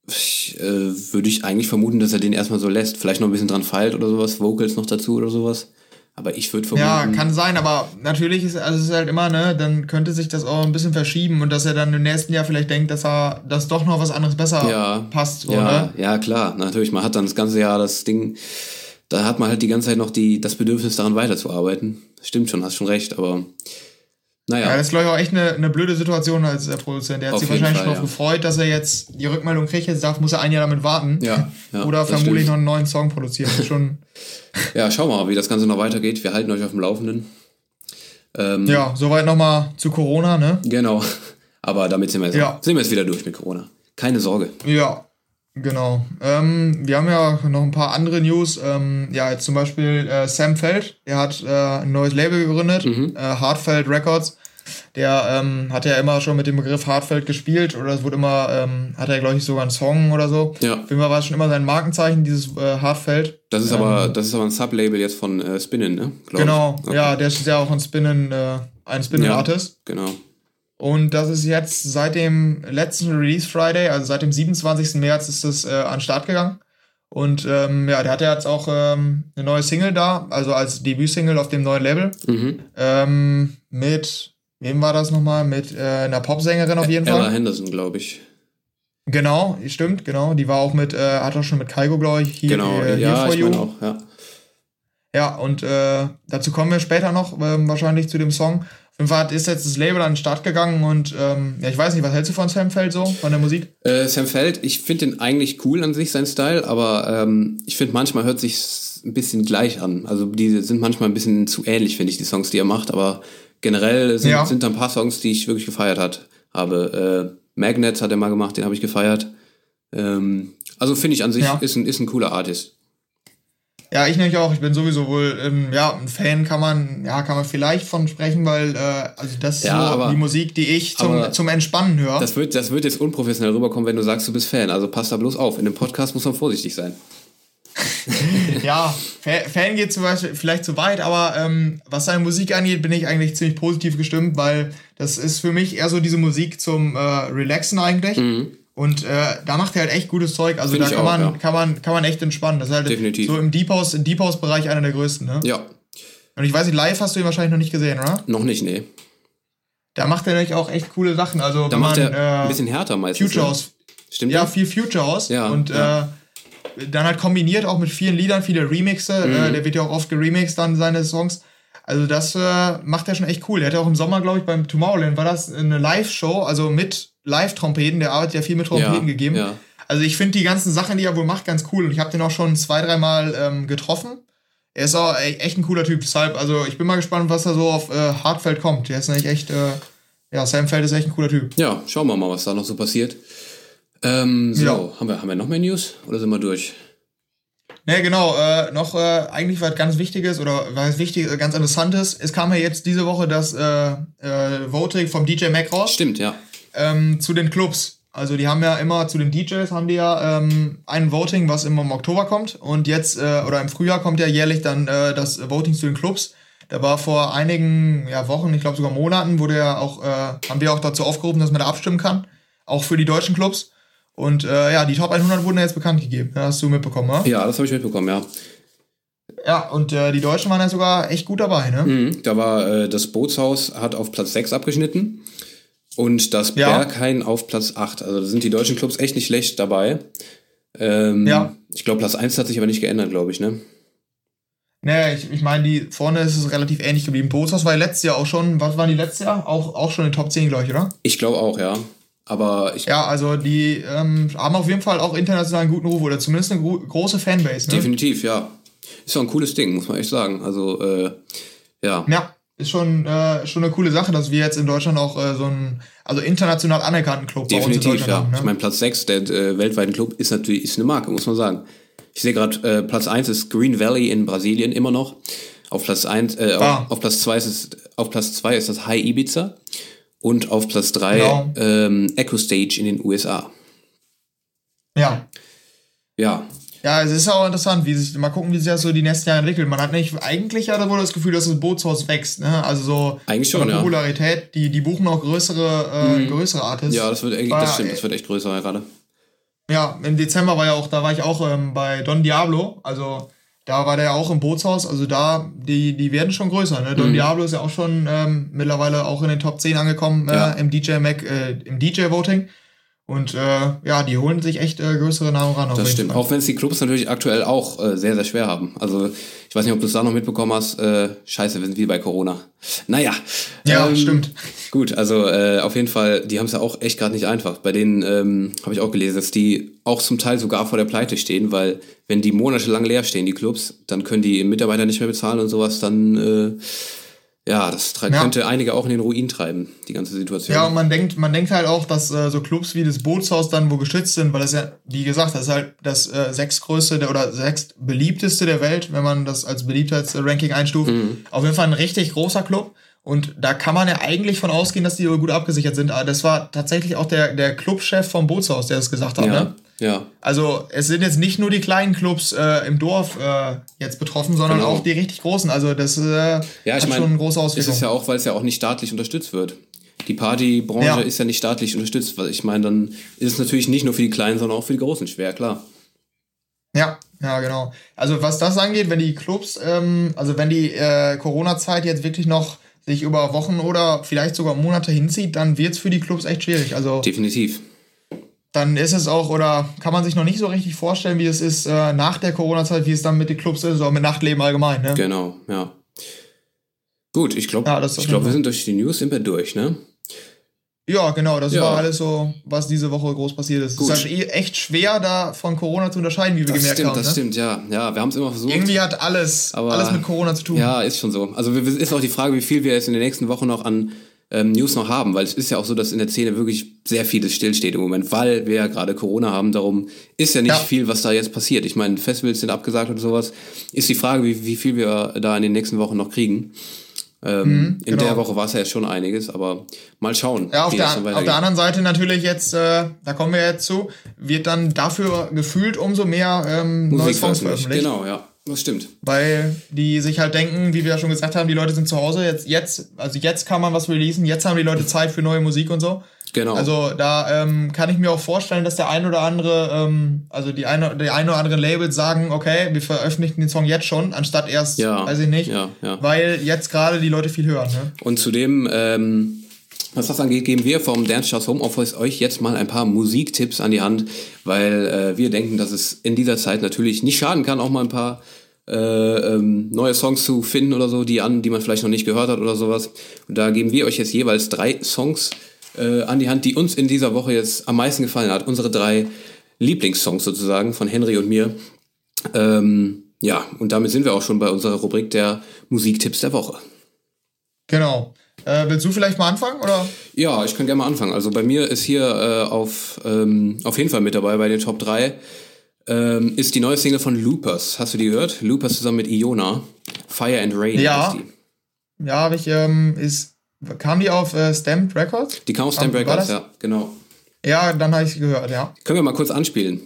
ich, äh, würde ich eigentlich vermuten, dass er den erstmal so lässt. Vielleicht noch ein bisschen dran feilt oder sowas, Vocals noch dazu oder sowas. Aber ich würde vermuten. Ja, kann sein, aber natürlich ist also es ist halt immer, ne, dann könnte sich das auch ein bisschen verschieben und dass er dann im nächsten Jahr vielleicht denkt, dass er, dass doch noch was anderes besser ja, passt, oder? Ja, ja, klar, natürlich. Man hat dann das ganze Jahr das Ding, da hat man halt die ganze Zeit noch die, das Bedürfnis daran weiterzuarbeiten. Stimmt schon, hast schon recht, aber naja. Ja, das ist, glaube ich, auch echt eine, eine blöde Situation als äh, Produzent. Der hat Auf sich wahrscheinlich Fall, darauf ja. gefreut, dass er jetzt die Rückmeldung kriegt. Jetzt darf, muss er ein Jahr damit warten. Ja, ja Oder vermutlich stimmt. noch einen neuen Song produzieren. schon ja, schauen wir mal, wie das Ganze noch weitergeht. Wir halten euch auf dem Laufenden. Ähm, ja, soweit nochmal zu Corona, ne? Genau. Aber damit sind wir, jetzt, ja. sind wir jetzt wieder durch mit Corona. Keine Sorge. Ja, Genau. Ähm, wir haben ja noch ein paar andere News. Ähm, ja, jetzt zum Beispiel äh, Sam Feld, der hat äh, ein neues Label gegründet, mhm. äh, Hardfeld Records. Der ähm, hat ja immer schon mit dem Begriff Hartfeld gespielt oder es wurde immer, ähm, hat er glaube ich sogar einen Song oder so. Ja. Auf jeden Fall war es schon immer sein Markenzeichen, dieses äh, Hartfeld. Das ist aber, ähm, das ist aber ein Sublabel jetzt von äh, Spinnen, ne? Glaub genau, okay. ja, der ist ja auch ein Spinnen, äh, ein Spinnen-Artist. Ja, genau. Und das ist jetzt seit dem letzten Release Friday, also seit dem 27. März, ist das äh, an den Start gegangen. Und ähm, ja, der hat ja jetzt auch ähm, eine neue Single da, also als Debütsingle auf dem neuen Label. Mhm. Ähm, mit Wem war das nochmal? Mit äh, einer Popsängerin auf jeden Ella Fall. Ella Henderson, glaube ich. Genau, stimmt, genau. Die war auch mit, äh, hat auch schon mit Kaigo, glaube ich, hier, genau, äh, ja, for ich You. Auch, ja. Ja, und äh, dazu kommen wir später noch, ähm, wahrscheinlich zu dem Song. Auf jeden Fall ist jetzt das Label an den Start gegangen und ähm, ja, ich weiß nicht, was hältst du von Sam Feld so, von der Musik? Äh, Sam Feld, ich finde den eigentlich cool an sich, sein Style, aber ähm, ich finde manchmal hört sich ein bisschen gleich an. Also die sind manchmal ein bisschen zu ähnlich, finde ich, die Songs, die er macht, aber generell sind, ja. sind da ein paar Songs, die ich wirklich gefeiert hat, habe. Äh, Magnets hat er mal gemacht, den habe ich gefeiert. Ähm, also finde ich an sich, ja. ist, ein, ist ein cooler Artist. Ja, ich nämlich auch. Ich bin sowieso wohl, ähm, ja, ein Fan kann man, ja, kann man vielleicht von sprechen, weil, äh, also das ist ja, so aber, die Musik, die ich zum, zum Entspannen höre. Das wird, das wird jetzt unprofessionell rüberkommen, wenn du sagst, du bist Fan. Also passt da bloß auf. In dem Podcast muss man vorsichtig sein. ja, Fan geht zum Beispiel vielleicht zu weit, aber ähm, was seine Musik angeht, bin ich eigentlich ziemlich positiv gestimmt, weil das ist für mich eher so diese Musik zum äh, Relaxen eigentlich. Mhm. Und äh, da macht er halt echt gutes Zeug. Also Find da kann, auch, man, ja. kann, man, kann man echt entspannen. Das ist halt Definitiv. so im Deep House, im Deep House Bereich einer der größten, ne? Ja. Und ich weiß nicht, live hast du ihn wahrscheinlich noch nicht gesehen, oder? Noch nicht, nee. Da macht er nämlich auch echt coole Sachen. Also da macht man, er äh, ein bisschen härter meistens. Future House. Ne? Stimmt. Ja, viel Future House. Ja. Und ja. Äh, dann halt kombiniert auch mit vielen Liedern, viele Remixe. Mhm. Äh, der wird ja auch oft geremixed dann seine Songs. Also das äh, macht er schon echt cool. Er hat ja auch im Sommer, glaube ich, beim Tomorrowland war das eine Live-Show, also mit Live-Trompeten. Der arbeitet ja viel mit Trompeten ja, gegeben. Ja. Also ich finde die ganzen Sachen, die er wohl macht, ganz cool. Und ich habe den auch schon zwei, dreimal ähm, getroffen. Er ist auch echt ein cooler Typ. Deshalb, also ich bin mal gespannt, was da so auf äh, Hartfeld kommt. Der ist nämlich echt, äh, ja, Sam Feld ist echt ein cooler Typ. Ja, schauen wir mal, was da noch so passiert. Ähm, so, ja. haben, wir, haben wir noch mehr News oder sind wir durch? Ne, genau, äh, noch äh, eigentlich was ganz Wichtiges oder was Wichtiges, ganz Interessantes. Es kam ja jetzt diese Woche das äh, äh, Voting vom DJ Mac raus. Stimmt, ja. Ähm, zu den Clubs. Also die haben ja immer zu den DJs haben die ja ähm, ein Voting, was immer im Oktober kommt. Und jetzt, äh, oder im Frühjahr kommt ja jährlich dann äh, das Voting zu den Clubs. Da war vor einigen ja, Wochen, ich glaube sogar Monaten, wurde ja auch, äh, haben wir auch dazu aufgerufen, dass man da abstimmen kann. Auch für die deutschen Clubs. Und äh, ja, die Top 100 wurden ja jetzt bekannt gegeben. Das hast du mitbekommen, oder? Ja, das habe ich mitbekommen, ja. Ja, und äh, die Deutschen waren ja sogar echt gut dabei, ne? Mhm, da war äh, das Bootshaus hat auf Platz 6 abgeschnitten und das ja. Berghain auf Platz 8. Also da sind die deutschen Clubs echt nicht schlecht dabei. Ähm, ja. Ich glaube, Platz 1 hat sich aber nicht geändert, glaube ich, ne? Naja, ich, ich meine, die vorne ist es relativ ähnlich geblieben. Bootshaus war ja letztes Jahr auch schon, was waren die letztes Jahr? Auch, auch schon in den Top 10, glaube ich, oder? Ich glaube auch, ja. Aber ich. Ja, also die ähm, haben auf jeden Fall auch international einen guten Ruf oder zumindest eine gro große Fanbase. Ne? Definitiv, ja. Ist doch ein cooles Ding, muss man echt sagen. Also, äh, ja. Ja, ist schon, äh, schon eine coole Sache, dass wir jetzt in Deutschland auch äh, so einen, also international anerkannten Club Definitiv, ja. Haben, ne? Ich meine, Platz 6 der äh, weltweiten Club ist natürlich ist eine Marke, muss man sagen. Ich sehe gerade, äh, Platz 1 ist Green Valley in Brasilien immer noch. Auf Platz 1, äh, ah. auf, auf, Platz 2 ist es, auf Platz 2 ist das High Ibiza. Und auf Platz 3 genau. ähm, Echo Stage in den USA. Ja. Ja. Ja, es ist auch interessant, wie sich, mal gucken, wie sich das so die nächsten Jahre entwickelt. Man hat nicht, eigentlich ja wohl das Gefühl, dass das Bootshaus wächst, ne? Also so eigentlich schon, Popularität, ja. die, die buchen auch größere, äh, mhm. größere Artists. Ja, das wird echt, das stimmt, das wird echt größer gerade. Ja, im Dezember war ja auch, da war ich auch ähm, bei Don Diablo, also da war der ja auch im Bootshaus, also da, die, die werden schon größer. Ne? Don mhm. Diablo ist ja auch schon ähm, mittlerweile auch in den Top 10 angekommen äh, ja. im DJ Mac, äh, im DJ-Voting. Und äh, ja, die holen sich echt äh, größere Namen ran. Das stimmt. Fall. Auch wenn es die Clubs natürlich aktuell auch äh, sehr, sehr schwer haben. Also ich weiß nicht, ob du es da noch mitbekommen hast. Äh, scheiße, wir sind wie bei Corona. Naja. Ja, ähm, stimmt. Gut, also äh, auf jeden Fall, die haben es ja auch echt gerade nicht einfach. Bei denen ähm, habe ich auch gelesen, dass die auch zum Teil sogar vor der Pleite stehen, weil wenn die monatelang leer stehen, die Clubs, dann können die Mitarbeiter nicht mehr bezahlen und sowas, dann äh, ja, das ja. könnte einige auch in den Ruin treiben, die ganze Situation. Ja, und man denkt, man denkt halt auch, dass äh, so Clubs wie das Bootshaus dann wo geschützt sind, weil das ja, wie gesagt, das ist halt das äh, sechstgrößte der, oder sechst beliebteste der Welt, wenn man das als Beliebtheitsranking einstuft. Mhm. Auf jeden Fall ein richtig großer Club. Und da kann man ja eigentlich von ausgehen, dass die gut abgesichert sind. Aber das war tatsächlich auch der, der Clubchef vom Bootshaus, der das gesagt hat. Ja. Ne? Ja. Also es sind jetzt nicht nur die kleinen Clubs äh, im Dorf äh, jetzt betroffen, sondern genau. auch die richtig großen. Also das äh, ja, hat mein, schon eine große Auswirkung. Ist es ja auch, weil es ja auch nicht staatlich unterstützt wird. Die Partybranche ja. ist ja nicht staatlich unterstützt, weil ich meine, dann ist es natürlich nicht nur für die Kleinen, sondern auch für die Großen schwer, klar. Ja, ja, genau. Also was das angeht, wenn die Clubs, ähm, also wenn die äh, Corona-Zeit jetzt wirklich noch sich über Wochen oder vielleicht sogar Monate hinzieht, dann wird es für die Clubs echt schwierig. Also definitiv dann ist es auch, oder kann man sich noch nicht so richtig vorstellen, wie es ist äh, nach der Corona-Zeit, wie es dann mit den Clubs ist oder mit Nachtleben allgemein. Ne? Genau, ja. Gut, ich glaube, ja, ich glaube, wir sind durch die News sind wir durch, ne? Ja, genau, das ja. war alles so, was diese Woche groß passiert ist. Gut. Es ist halt eh echt schwer, da von Corona zu unterscheiden, wie wir das gemerkt stimmt, haben. Das stimmt, das stimmt, ja. Ja, wir haben es immer versucht. Irgendwie hat alles, aber, alles mit Corona zu tun. Ja, ist schon so. Also ist auch die Frage, wie viel wir jetzt in den nächsten Wochen noch an ähm, News noch haben, weil es ist ja auch so, dass in der Szene wirklich sehr vieles stillsteht im Moment, weil wir ja gerade Corona haben. Darum ist ja nicht ja. viel, was da jetzt passiert. Ich meine, Festivals sind abgesagt und sowas. Ist die Frage, wie, wie viel wir da in den nächsten Wochen noch kriegen. Ähm, mhm, in genau. der Woche war es ja jetzt schon einiges, aber mal schauen. Ja, auf, der, auf der anderen Seite natürlich jetzt, äh, da kommen wir jetzt zu, wird dann dafür gefühlt umso mehr ähm, neue Songs veröffentlicht. Genau, ja. Das stimmt. Weil die sich halt denken, wie wir ja schon gesagt haben, die Leute sind zu Hause, jetzt, jetzt, also jetzt kann man was releasen, jetzt haben die Leute Zeit für neue Musik und so. Genau. Also da ähm, kann ich mir auch vorstellen, dass der ein oder andere, ähm, also die eine, die ein oder anderen Labels sagen, okay, wir veröffentlichen den Song jetzt schon, anstatt erst, ja, weiß ich nicht, ja, ja. weil jetzt gerade die Leute viel hören. Ne? Und zudem, ähm, was das angeht, geben wir vom Dance Charts Home Office euch jetzt mal ein paar Musiktipps an die Hand, weil äh, wir denken, dass es in dieser Zeit natürlich nicht schaden kann, auch mal ein paar äh, ähm, neue Songs zu finden oder so, die an, die man vielleicht noch nicht gehört hat oder sowas. Und da geben wir euch jetzt jeweils drei Songs äh, an die Hand, die uns in dieser Woche jetzt am meisten gefallen hat. Unsere drei Lieblingssongs sozusagen von Henry und mir. Ähm, ja, und damit sind wir auch schon bei unserer Rubrik der Musiktipps der Woche. Genau. Äh, willst du vielleicht mal anfangen? Oder? Ja, ich kann gerne mal anfangen. Also bei mir ist hier äh, auf, ähm, auf jeden Fall mit dabei bei den Top 3 ähm, ist die neue Single von Loopers. Hast du die gehört? Loopers zusammen mit Iona. Fire and Rain ja. Ja, habe ich, ähm, ist, kam die auf äh, Stamped Records? Die kam auf Stamped Records, ja, genau. Ja, dann habe ich sie gehört, ja. Können wir mal kurz anspielen?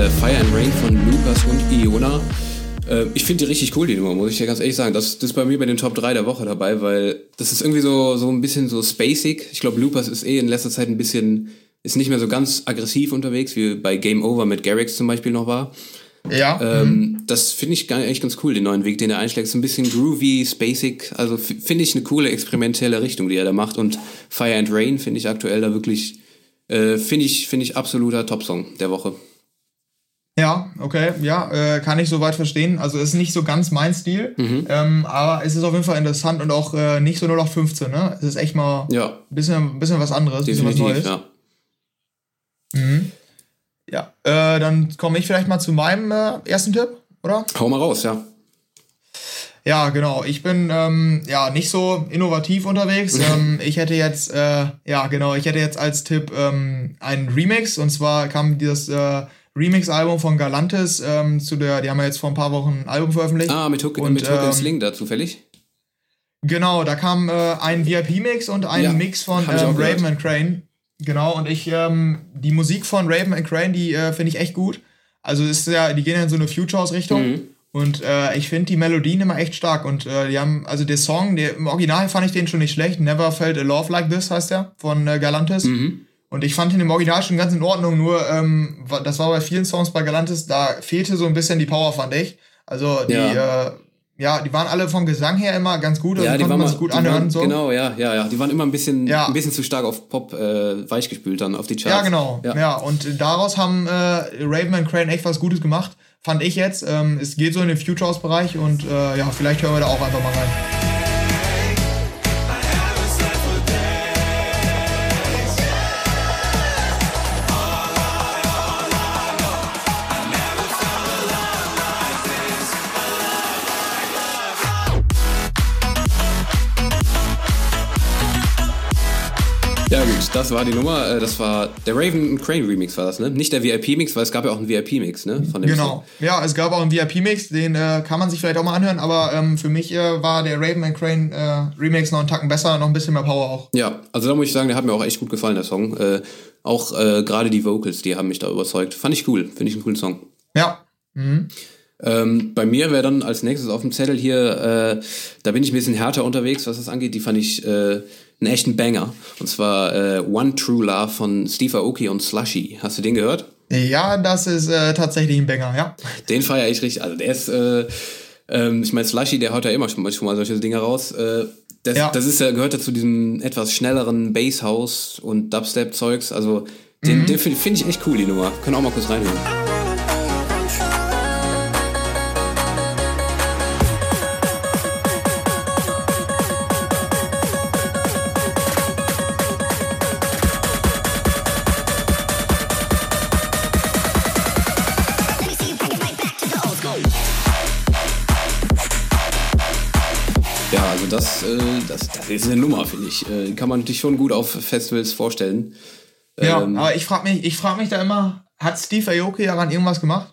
Äh, Fire and Rain von Lukas und Iona. Äh, ich finde die richtig cool, die Nummer, muss ich dir ganz ehrlich sagen. Das, das ist bei mir bei den Top 3 der Woche dabei, weil das ist irgendwie so, so ein bisschen so spacig. Ich glaube, Lukas ist eh in letzter Zeit ein bisschen, ist nicht mehr so ganz aggressiv unterwegs, wie bei Game Over mit Garrix zum Beispiel noch war. Ja. Ähm, mhm. Das finde ich eigentlich ganz cool, den neuen Weg, den er einschlägt. So ein bisschen groovy, spacig. Also finde ich eine coole experimentelle Richtung, die er da macht. Und Fire and Rain finde ich aktuell da wirklich, äh, finde ich, finde ich absoluter Top-Song der Woche. Ja, okay, ja, äh, kann ich soweit verstehen. Also ist nicht so ganz mein Stil, mhm. ähm, aber es ist auf jeden Fall interessant und auch äh, nicht so nur noch 15, ne? Es ist echt mal ja. ein bisschen, bisschen was anderes, ein bisschen was Neues. Ja. Mhm. Ja, äh, dann komme ich vielleicht mal zu meinem äh, ersten Tipp, oder? Hau mal raus, ja. Ja, genau. Ich bin ähm, ja nicht so innovativ unterwegs. ähm, ich hätte jetzt, äh, ja genau, ich hätte jetzt als Tipp ähm, einen Remix und zwar kam dieses äh, Remix-Album von Galantis ähm, zu der, die haben ja jetzt vor ein paar Wochen ein Album veröffentlicht. Ah, mit Hook, und, mit Hook ähm, Sling da zufällig? Genau, da kam äh, ein VIP-Mix und ein ja, Mix von ähm, Raven and Crane. Genau, und ich, ähm, die Musik von Raven and Crane, die äh, finde ich echt gut. Also ist ja, die gehen ja in so eine Future House-Richtung. Mhm. Und äh, ich finde die Melodien immer echt stark. Und äh, die haben, also der Song, der, im Original fand ich den schon nicht schlecht. Never Felt a Love Like This heißt der, von äh, Galantis. Mhm. Und ich fand ihn im Original schon ganz in Ordnung, nur ähm, das war bei vielen Songs bei Galantis, da fehlte so ein bisschen die Power, fand ich. Also die, ja. Äh, ja, die waren alle vom Gesang her immer ganz gut und ja, die konnten man sich gut anhören. Waren, so. Genau, ja, ja, ja. Die waren immer ein bisschen, ja. ein bisschen zu stark auf Pop äh, weichgespült dann auf die Charts. Ja, genau. Ja, ja. und daraus haben äh, Raven und Crane echt was Gutes gemacht, fand ich jetzt. Ähm, es geht so in den Future House-Bereich und äh, ja, vielleicht hören wir da auch einfach mal rein. Das war die Nummer. Äh, das war der Raven Crane Remix war das, ne? Nicht der VIP-Mix, weil es gab ja auch einen VIP-Mix, ne? Von dem genau. Song. Ja, es gab auch einen VIP-Mix, den äh, kann man sich vielleicht auch mal anhören, aber ähm, für mich äh, war der Raven and Crane äh, Remix noch einen Tacken besser, noch ein bisschen mehr Power auch. Ja, also da muss ich sagen, der hat mir auch echt gut gefallen, der Song. Äh, auch äh, gerade die Vocals, die haben mich da überzeugt. Fand ich cool, finde ich einen coolen Song. Ja. Mhm. Ähm, bei mir wäre dann als nächstes auf dem Zettel hier, da bin ich ein bisschen härter unterwegs, was das angeht. Die fand ich einen echten Banger. Und zwar äh, One True Love von Steve Aoki und Slushy. Hast du den gehört? Ja, das ist äh, tatsächlich ein Banger, ja. Den feiere ich richtig. Also der ist, äh, ähm, ich meine, Slushy, der haut ja immer schon, schon mal solche Dinge raus. Äh, das, ja. das ist, gehört ja zu diesem etwas schnelleren Basshouse und Dubstep-Zeugs. Also den, mhm. den finde find ich echt cool, die Nummer. Können auch mal kurz reinhören. Das, äh, das, das ist eine Nummer, finde ich. Äh, kann man sich schon gut auf Festivals vorstellen. Ja, ähm, aber ich frage mich, ich frag mich da immer, hat Steve Aoki daran irgendwas gemacht?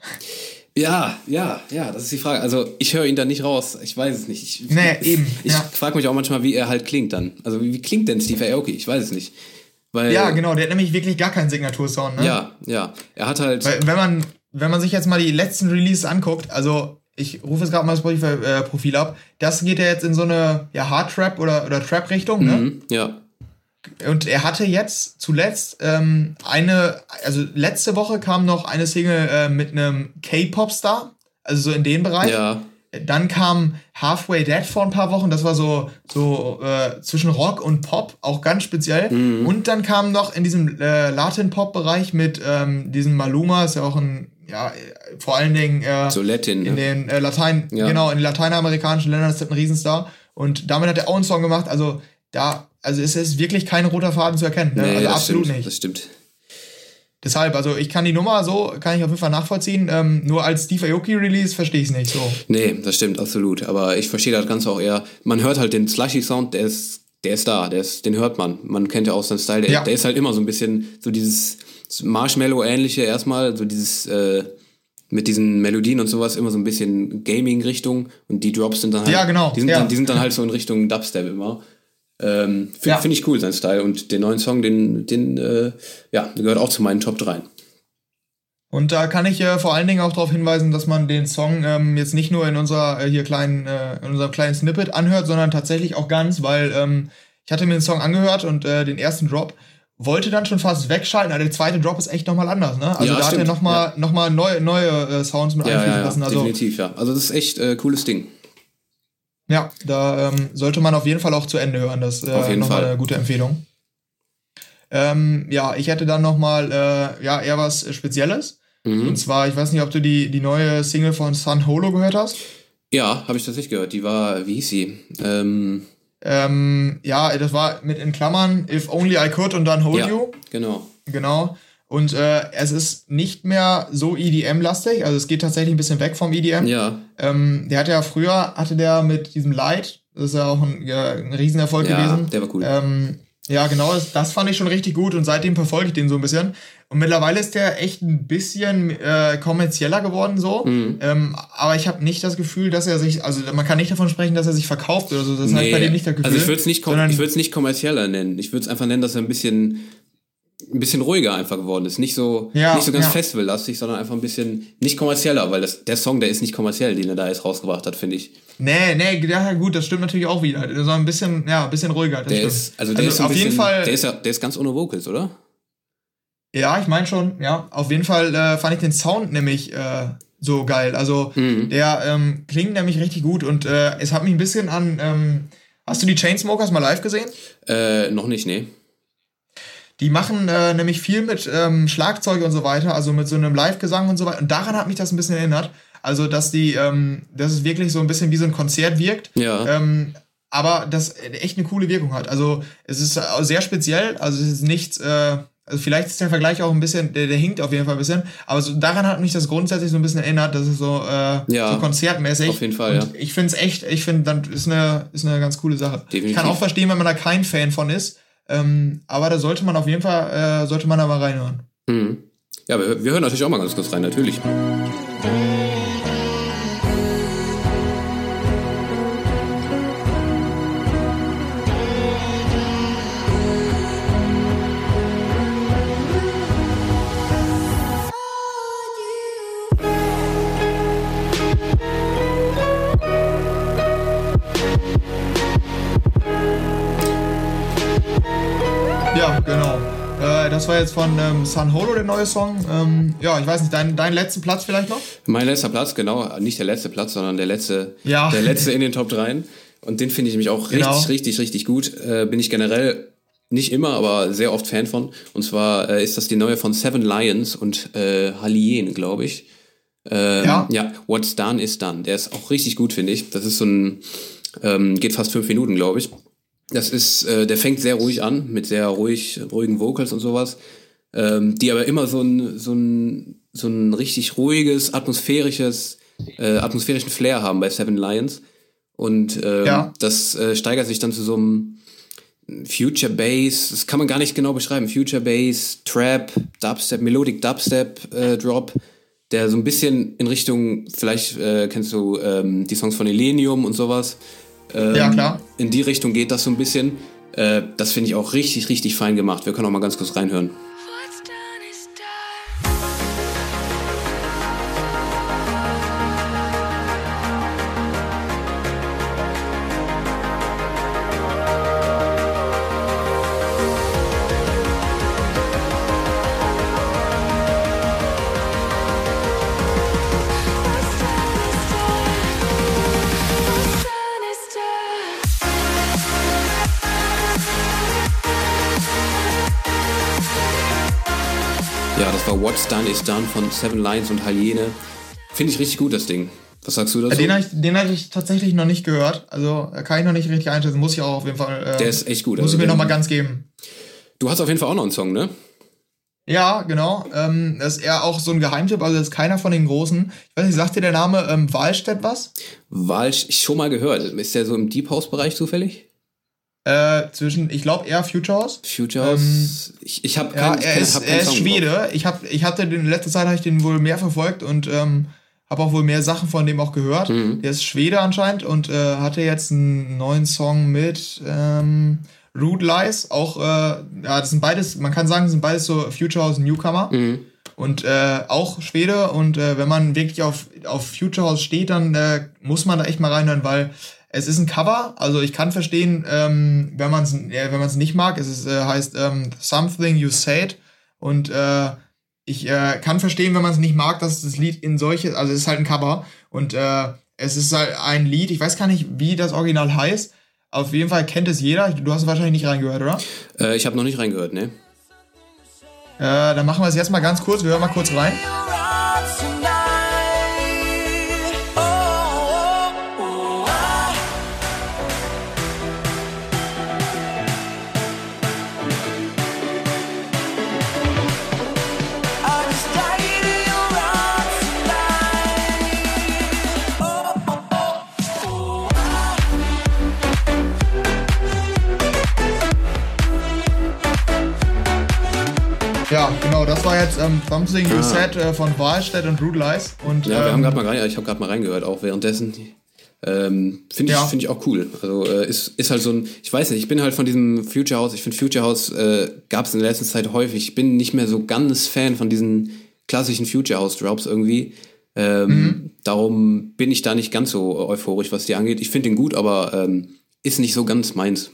Ja, ja, ja, das ist die Frage. Also ich höre ihn da nicht raus. Ich weiß es nicht. Ich, nee, eben. Ich ja. frage mich auch manchmal, wie er halt klingt dann. Also wie, wie klingt denn Steve Aoki? Ich weiß es nicht. Weil, ja, genau, der hat nämlich wirklich gar keinen Signatursound, ne? Ja, ja. Er hat halt. Weil, wenn man, wenn man sich jetzt mal die letzten Releases anguckt, also ich rufe jetzt gerade mal das Spotify-Profil ab. Das geht ja jetzt in so eine ja, Hard-Trap oder, oder Trap-Richtung, ne? Mhm, ja. Und er hatte jetzt zuletzt ähm, eine, also letzte Woche kam noch eine Single äh, mit einem K-Pop-Star, also so in den Bereich. Ja. Dann kam Halfway Dead vor ein paar Wochen, das war so, so äh, zwischen Rock und Pop, auch ganz speziell. Mhm. Und dann kam noch in diesem äh, Latin-Pop-Bereich mit ähm, diesem Maluma, ist ja auch ein ja, vor allen Dingen äh, so Latin, in ja. den äh, Latein, ja. genau, in den lateinamerikanischen Ländern ist das ein Riesenstar. Und damit hat er auch einen Song gemacht. Also da, also es ist wirklich kein roter Faden zu erkennen. Ne? Nee, also absolut stimmt, nicht. Das stimmt. Deshalb, also ich kann die Nummer so, kann ich auf jeden Fall nachvollziehen. Ähm, nur als Steve Aoki Release verstehe ich es nicht so. Nee, das stimmt, absolut. Aber ich verstehe das Ganze auch eher. Man hört halt den Slushy Sound, der ist, der ist da, der ist, den hört man. Man kennt ja auch seinen Style. Der, ja. der ist halt immer so ein bisschen so dieses Marshmallow-ähnliche erstmal, so dieses, äh, mit diesen Melodien und sowas immer so ein bisschen Gaming-Richtung und die Drops sind dann halt. Ja, genau. Die sind, ja. dann, die sind dann halt so in Richtung Dubstep immer. Ähm, Finde ja. find ich cool, sein Style. Und den neuen Song, den, den äh, ja, gehört auch zu meinen Top 3. Und da kann ich äh, vor allen Dingen auch darauf hinweisen, dass man den Song ähm, jetzt nicht nur in unserer äh, hier kleinen, äh, in unserem kleinen Snippet anhört, sondern tatsächlich auch ganz, weil ähm, ich hatte mir den Song angehört und äh, den ersten Drop wollte dann schon fast wegschalten, aber der zweite Drop ist echt nochmal anders, ne? Also ja, da stimmt. hat er nochmal ja. noch mal neue, neue äh, Sounds mit ja, einfließen ja, lassen. Also, definitiv, ja. Also das ist echt äh, cooles Ding. Ja, da ähm, sollte man auf jeden Fall auch zu Ende hören. Das ist äh, nochmal eine gute Empfehlung. Ähm, ja, ich hätte dann nochmal äh, ja, eher was Spezielles. Mhm. Und zwar, ich weiß nicht, ob du die, die neue Single von Sun Holo gehört hast. Ja, habe ich tatsächlich gehört. Die war, wie hieß sie? Ähm ähm, ja, das war mit in Klammern If Only I Could und dann Hold ja, You. Genau. Genau. Und äh, es ist nicht mehr so EDM-lastig, also es geht tatsächlich ein bisschen weg vom EDM. Ja. Ähm, der hatte ja früher, hatte der mit diesem Light, das ist ja auch ein, ja, ein Riesenerfolg ja, gewesen. der war cool. Ähm, ja, genau, das, das fand ich schon richtig gut und seitdem verfolge ich den so ein bisschen. Und mittlerweile ist der echt ein bisschen äh, kommerzieller geworden so. Mhm. Ähm, aber ich habe nicht das Gefühl, dass er sich, also man kann nicht davon sprechen, dass er sich verkauft oder so. Das nee. halt bei dem nicht das Gefühl. Also ich würde es nicht, ich würd's nicht kommerzieller nennen. Ich würde es einfach nennen, dass er ein bisschen ein bisschen ruhiger einfach geworden ist. Nicht so, ja, nicht so ganz ja. festivallastig, sondern einfach ein bisschen nicht kommerzieller, weil das, der Song, der ist nicht kommerziell, den er da jetzt rausgebracht hat, finde ich. Nee, nee, ja gut, das stimmt natürlich auch wieder. So ein bisschen, ja, ein bisschen ruhiger. der stimmt. ist, also der Also ist auf jeden bisschen, Fall- der ist, ja, der ist ganz ohne Vocals, oder? Ja, ich meine schon, ja. Auf jeden Fall äh, fand ich den Sound nämlich äh, so geil. Also Mhm. der ähm, klingt nämlich richtig gut und äh, es hat mich ein bisschen an. Ähm, hast du die Chainsmokers mal live gesehen? Äh, noch nicht, nee. Die machen äh, nämlich viel mit ähm, Schlagzeug und so weiter, also mit so einem Live-Gesang und so weiter. Und daran hat mich das ein bisschen erinnert. Also, dass die, ähm, dass es wirklich so ein bisschen wie so ein Konzert wirkt. Ja. Ähm, aber das echt eine coole Wirkung hat. Also, es ist sehr speziell. Also, es ist nichts, äh, also vielleicht ist der Vergleich auch ein bisschen, der, der hinkt auf jeden Fall ein bisschen. Aber so, daran hat mich das grundsätzlich so ein bisschen erinnert, dass es so, äh, Ja, so konzertmäßig. auf jeden Fall, Und ich finde es echt, ich finde, dann ist eine, ist eine ganz coole Sache. Definitiv. Ich kann auch verstehen, wenn man da kein Fan von ist. Ähm, aber da sollte man auf jeden Fall, äh, sollte man da mal reinhören. Mhm. Ja, wir, wir hören natürlich auch mal ganz kurz rein, natürlich. War jetzt von ähm, Sun Holo, der neue Song. Ähm, ja, ich weiß nicht, dein, dein letzten Platz vielleicht noch? Mein letzter Platz, genau, nicht der letzte Platz, sondern der letzte, Ja. der letzte in den Top 3. Und den finde ich nämlich auch Genau. richtig, richtig, richtig gut. Äh, bin ich generell nicht immer, aber sehr oft Fan von. Und zwar äh, ist das die neue von Seven Lions und äh, Hallien, glaube ich. Ähm, Ja. ja, What's Done is Done. Der ist auch richtig gut, finde ich. Das ist so ein, ähm, geht fast fünf Minuten, glaube ich. Das ist, äh, der fängt sehr ruhig an, mit sehr ruhig, ruhigen Vocals und sowas, ähm, die aber immer so ein, so ein, so ein richtig ruhiges, atmosphärisches, äh, atmosphärischen Flair haben bei Seven Lions. Und ähm, Ja. das äh, steigert sich dann zu so einem Future Bass, das kann man gar nicht genau beschreiben. Future Bass, Trap, Dubstep, Melodic Dubstep äh, Drop, der so ein bisschen in Richtung, vielleicht äh, kennst du ähm, die Songs von Elenium und sowas. Ähm, Ja, klar. In die Richtung geht das so ein bisschen. Äh, das finde ich auch richtig, richtig fein gemacht. Wir können auch mal ganz kurz reinhören. What's Done is Done von Seven Lions und Hyäne. Finde ich richtig gut, das Ding. Was sagst du dazu? Den habe ich, den hab ich tatsächlich noch nicht gehört. Also äh, kann ich noch nicht richtig einschätzen. Muss ich auch auf jeden Fall. Äh, Der ist echt gut. Muss Also ich mir den- noch mal ganz geben. Du hast auf jeden Fall auch noch einen Song, ne? Ja, genau. Ähm, das ist eher auch so ein Geheimtipp. Also das ist keiner von den großen. Ich weiß nicht, sagt dir der Name ähm, Wahlstedt was? Ich schon mal gehört. Ist der so im Deep House-Bereich zufällig? Äh, zwischen, ich glaube eher Future House. Future House? ich ich habe Ähm, Ja, er ist, er ist. Schwede. Ich, hab, ich hatte den in letzter Zeit habe ich den wohl mehr verfolgt und ähm, habe auch wohl mehr Sachen von dem auch gehört. Mhm. Der ist Schwede anscheinend und äh, hatte jetzt einen neuen Song mit ähm, Rude Lies. Auch, äh, ja, das sind beides, man kann sagen, das sind beides so Future House Newcomer. Mhm. Und äh, auch Schwede. Und äh, wenn man wirklich auf, auf Future House steht, dann äh, muss man da echt mal reinhören, weil es ist ein Cover. Also ich kann verstehen, ähm, wenn man es äh, wenn nicht mag. Es ist, äh, heißt ähm, Something You Said. Und äh, ich äh, kann verstehen, wenn man es nicht mag, dass das Lied in solche, also es ist halt ein Cover. Und äh, es ist halt ein Lied, ich weiß gar nicht, wie das Original heißt. Auf jeden Fall kennt es jeder. Du hast es wahrscheinlich nicht reingehört, oder? Äh, ich habe noch nicht reingehört, ne? Äh, dann machen wir es jetzt mal ganz kurz. Wir hören mal kurz rein. War jetzt ähm, Something You Ah. Said äh, von Wahlstedt und Rude Lies. Und, Ja, wir ähm, haben gerade mal rein, ich habe gerade mal reingehört, auch währenddessen. Ähm, finde ich, Ja. find ich auch cool. Also äh, ist, ist halt so ein, ich weiß nicht, ich bin halt von diesem Future House, ich finde Future House äh, gab es in der letzten Zeit häufig. Ich bin nicht mehr so ganz Fan von diesen klassischen Future House Drops irgendwie. Ähm, Mhm. Darum bin ich da nicht ganz so euphorisch, was die angeht. Ich finde den gut, aber ähm, ist nicht so ganz meins.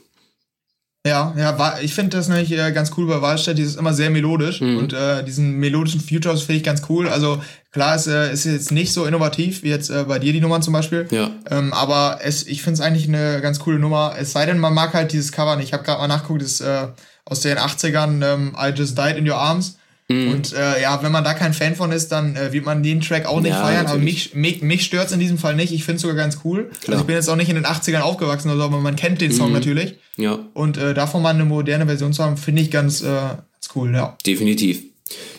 Ja, ja, ich finde das nämlich äh, ganz cool bei Wahlstedt, die ist immer sehr melodisch Mhm. und äh, diesen melodischen Futures finde ich ganz cool. Also klar, es äh, ist jetzt nicht so innovativ wie jetzt äh, bei dir die Nummern zum Beispiel, Ja. ähm, aber es, ich finde es eigentlich eine ganz coole Nummer. Es sei denn, man mag halt dieses Cover nicht. Ich habe gerade mal nachgeguckt, das ist äh, aus den 80ern, ähm, I Just Died in Your Arms. Mhm. Und äh, ja, wenn man da kein Fan von ist, dann äh, wird man den Track auch nicht Ja, feiern. Aber natürlich. mich, mich, mich stört es in diesem Fall nicht. Ich finde es sogar ganz cool. Klar. Also ich bin jetzt auch nicht in den 80ern aufgewachsen oder so, aber man kennt den Song Mhm. natürlich. Ja, Und äh, davon mal eine moderne Version zu haben, finde ich ganz, äh, ganz cool, ja. definitiv.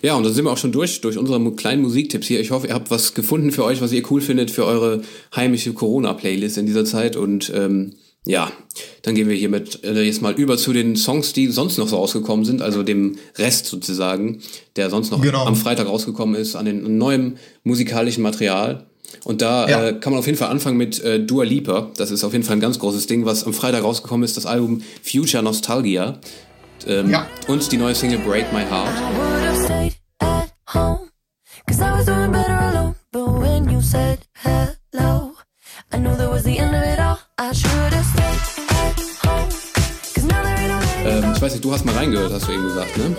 Ja, und dann sind wir auch schon durch, durch unsere kleinen Musiktipps hier. Ich hoffe, ihr habt was gefunden für euch, was ihr cool findet für eure heimische Corona-Playlist in dieser Zeit. Und ähm, ja, dann gehen wir hiermit äh, jetzt mal über zu den Songs, die sonst noch so rausgekommen sind, also dem Rest sozusagen, der sonst noch Genau. am Freitag rausgekommen ist, an den an neuem musikalischen Material. Und da Ja. äh, kann man auf jeden Fall anfangen mit äh, Dua Lipa. Das ist auf jeden Fall ein ganz großes Ding, was am Freitag rausgekommen ist, das Album Future Nostalgia. Ähm, Ja. Und die neue Single Break My Heart. Ähm, ich weiß nicht, du hast mal reingehört, hast du eben gesagt, ne?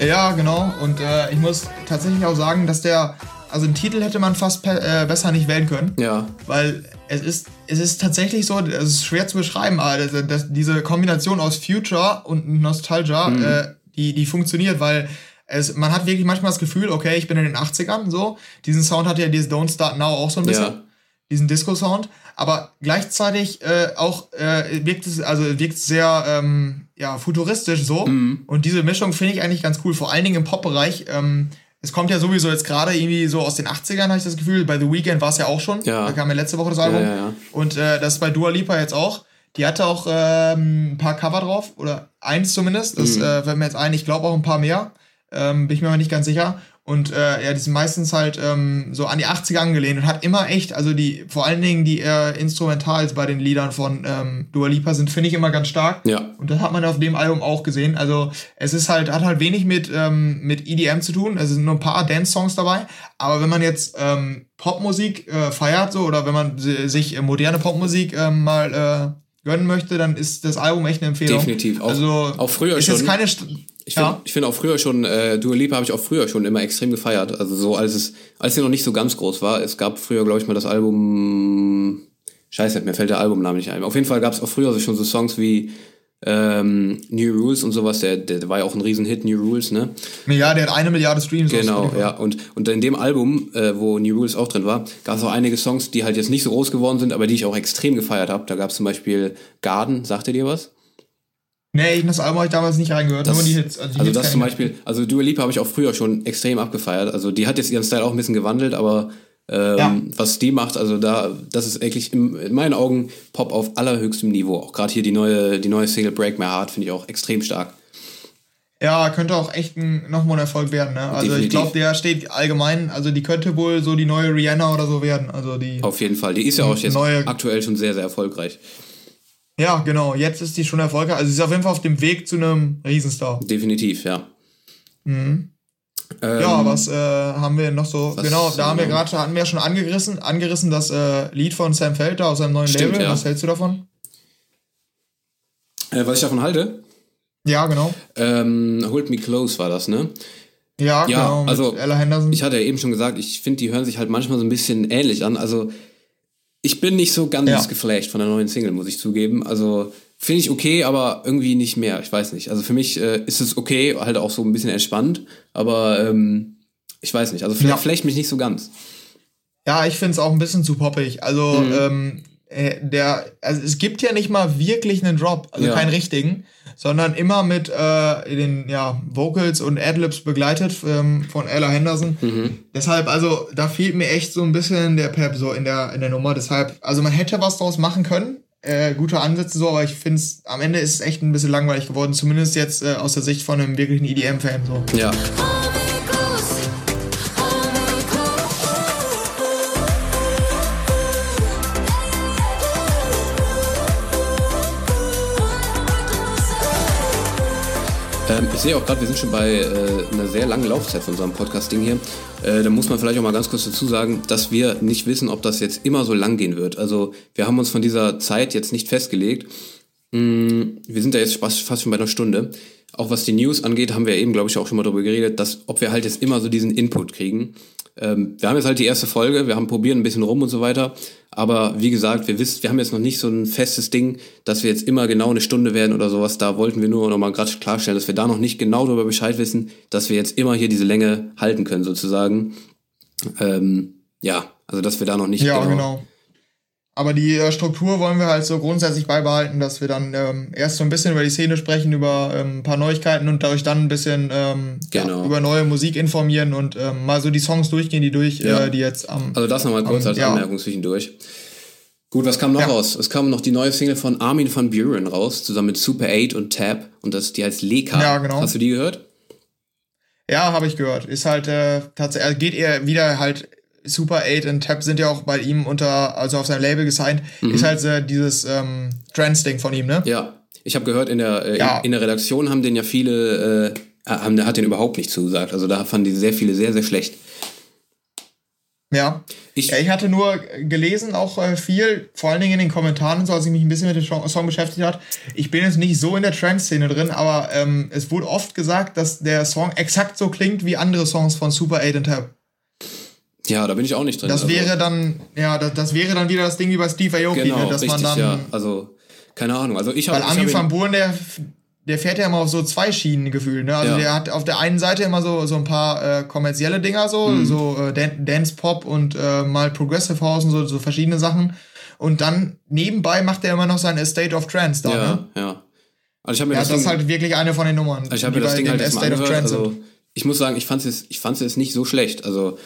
Ja, genau. Und äh, ich muss tatsächlich auch sagen, dass der, also den Titel hätte man fast äh, besser nicht wählen können. Ja. Weil es ist, es ist tatsächlich so, es ist schwer zu beschreiben, aber das, das, diese Kombination aus Future und Nostalgia, Mhm. äh, die, die funktioniert, weil es, man hat wirklich manchmal das Gefühl, okay, ich bin in den 80ern, so. Diesen Sound hat ja dieses Don't Start Now auch so ein bisschen. Ja. Diesen Disco-Sound. Aber gleichzeitig äh, auch äh, wirkt es, also wirkt sehr ähm, ja, futuristisch so. Mhm. Und diese Mischung finde ich eigentlich ganz cool, vor allen Dingen im Pop-Bereich. Ähm, es kommt ja sowieso jetzt gerade irgendwie so aus den 80ern, habe ich das Gefühl. Bei The Weeknd war es ja auch schon. Ja. Da kam ja letzte Woche das Album. Ja, ja. Und äh, das ist bei Dua Lipa jetzt auch. Die hatte auch ähm, ein paar Cover drauf, oder eins zumindest. Das Mhm. äh, fällt mir jetzt ein. Ich glaube auch ein paar mehr. Ähm, bin ich mir aber nicht ganz sicher. Und äh, ja, die sind meistens halt ähm, so an die 80er angelehnt und hat immer echt, also die, vor allen Dingen die äh, Instrumentals bei den Liedern von ähm, Dua Lipa sind, finde ich immer ganz stark. Ja. Und das hat man auf dem Album auch gesehen. Also es ist halt, hat halt wenig mit, ähm, mit EDM zu tun. Es sind nur ein paar Dance-Songs dabei. Aber wenn man jetzt ähm, Popmusik äh, feiert, so, oder wenn man si- sich äh, moderne Popmusik ähm, mal äh, gönnen möchte, dann ist das Album echt eine Empfehlung. Definitiv. Auch- also auch früher ist schon. Jetzt keine St Ich finde ja. ich find auch früher schon, äh, Dua Lipa habe ich auch früher schon immer extrem gefeiert. Also so als es, als sie noch nicht so ganz groß war. Es gab früher, glaube ich, mal das Album. Scheiße, mir fällt der Albumname nicht ein. Auf jeden Fall gab es auch früher schon so Songs wie Ähm, New Rules und sowas, der, der war ja auch ein Riesenhit, New Rules, ne? Ja, der hat eine Milliarde Streams. Genau, ja. Und, und in dem Album, äh, wo New Rules auch drin war, gab es auch einige Songs, die halt jetzt nicht so groß geworden sind, aber die ich auch extrem gefeiert habe. Da gab es zum Beispiel Garden, sagt ihr dir was? Nee, in das Album habe ich damals nicht reingehört, Das- nur die Hits. Also, die Also Hits das zum ich. Beispiel, also Dua Lipa habe ich auch früher schon extrem abgefeiert. Also die hat jetzt ihren Style auch ein bisschen gewandelt, aber ähm, Ja. was die macht, also da, das ist eigentlich im, in meinen Augen Pop auf allerhöchstem Niveau. Auch gerade hier die neue, die neue Single Break My Heart finde ich auch extrem stark. Ja, könnte auch echt ein, nochmal ein Erfolg werden. Ne? Also Definitiv. ich glaube, der steht allgemein, also die könnte wohl so die neue Rihanna oder so werden. Also die. Auf jeden Fall. Die ist ja auch jetzt Neue- aktuell schon sehr, sehr erfolgreich. Ja, genau. Jetzt ist die schon erfolgreich. Also sie ist auf jeden Fall auf dem Weg zu einem Riesenstar. Definitiv, ja. Ähm, ja, was äh, haben wir noch so? genau, da haben wir gerade hatten wir ja schon angerissen, angerissen das äh, Lied von Sam Felder aus seinem neuen Stimmt, Label. ja. Was hältst du davon? Äh, was ich davon halte, Ja, genau. ähm, Hold Me Close war das, ne? Ja, Ja, genau. Also, Ella Henderson. Ich hatte ja eben schon gesagt, ich finde, die hören sich halt manchmal so ein bisschen ähnlich an. Also ich bin nicht so ganz Ja. geflasht von der neuen Single, muss ich zugeben. Also finde ich okay, aber irgendwie nicht mehr. Ich weiß nicht. Also für mich äh, ist es okay, halt auch so ein bisschen entspannt, aber ähm, ich weiß nicht. Also vielleicht Ja. flasht mich nicht so ganz. Ja, ich finde es auch ein bisschen zu poppig. Also, Mhm. ähm, äh, der, also es gibt ja nicht mal wirklich einen Drop, also Ja. keinen richtigen, sondern immer mit äh, den ja, Vocals und Adlibs begleitet ähm, von Ella Henderson. Mhm. Deshalb, also, da fehlt mir echt so ein bisschen der Pep so in der, in der Nummer. Deshalb, also man hätte was draus machen können. Äh, gute Ansätze so, aber ich finde es, am Ende ist es echt ein bisschen langweilig geworden, zumindest jetzt äh, aus der Sicht von einem wirklichen EDM-Fan. So. Ja. Ähm, ich sehe auch gerade, wir sind schon bei äh, einer sehr langen Laufzeit von unserem Podcast-Ding hier. Äh, da muss man vielleicht auch mal ganz kurz dazu sagen, dass wir nicht wissen, ob das jetzt immer so lang gehen wird. Also wir haben uns von dieser Zeit jetzt nicht festgelegt. Mm, wir sind da jetzt fast, fast schon bei einer Stunde. Auch was die News angeht, haben wir eben, glaube ich, auch schon mal darüber geredet, dass ob wir halt jetzt immer so diesen Input kriegen. Ähm, wir haben jetzt halt die erste Folge, wir haben probieren ein bisschen rum und so weiter. Aber wie gesagt, wir wissen, wir haben jetzt noch nicht so ein festes Ding, dass wir jetzt immer genau eine Stunde werden oder sowas. Da wollten wir nur noch mal gerade klarstellen, dass wir da noch nicht genau darüber Bescheid wissen, dass wir jetzt immer hier diese Länge halten können sozusagen. Ähm, ja, also dass wir da noch nicht Ja, genau. Aber die äh, Struktur wollen wir halt so grundsätzlich beibehalten, dass wir dann ähm, erst so ein bisschen über die Szene sprechen, über ähm, ein paar Neuigkeiten und dadurch dann ein bisschen ähm, Genau. ja, über neue Musik informieren und ähm, mal so die Songs durchgehen, die durch, Ja. äh, die jetzt am. Also das nochmal kurz Ähm, als ja. Anmerkung zwischendurch. Gut, was kam noch Ja. raus? Es kam noch die neue Single von Armin van Buren raus, zusammen mit Super 8 und Tab. Und das, die heißt Leka. Ja, genau. Hast du die gehört? Ja, habe ich gehört. Ist halt äh, tatsächlich, also geht eher wieder halt. Super 8 und Tab sind ja auch bei ihm unter, also auf seinem Label gesigned. Ist halt äh, dieses ähm, Trance-Ding von ihm, ne? Mhm. Ja. Ich habe gehört, in der, äh, Ja. in, der Redaktion haben den ja viele, äh, haben, hat den überhaupt nicht zugesagt. Also da fanden die sehr viele sehr, sehr schlecht. Ja. Ich- ja, ich hatte nur gelesen, auch äh, viel, vor allen Dingen in den Kommentaren, und so, als ich mich ein bisschen mit dem Song, Song beschäftigt hat. Ich bin jetzt nicht so in der Trance-Szene drin, aber ähm, es wurde oft gesagt, dass der Song exakt so klingt wie andere Songs von Super 8 und Tab. Ja, da bin ich auch nicht drin. Das also, wäre dann, ja, das, das wäre dann wieder das Ding wie bei Steve Aoki, genau, ne, dass richtig, man dann, ja. Also, keine Ahnung. Also ich habe weil Armin van Buuren, der, der fährt ja immer auf so zwei Schienen gefühlt, ne? Also Ja. der hat auf der einen Seite immer so, so ein paar äh, kommerzielle Dinger, so, Mhm. so äh, Dan Dance Pop und äh, mal Progressive House und so, so verschiedene Sachen. Und dann nebenbei macht er immer noch sein Estate of Trance da, Ja, ne? ja. Also ich habe mir Ja, das, das ist halt wirklich eine von den Nummern. Also ich habe mir das Ding halt Estate of angehört. Trance Also ich muss sagen, ich fand es ich fand's jetzt nicht so schlecht. Also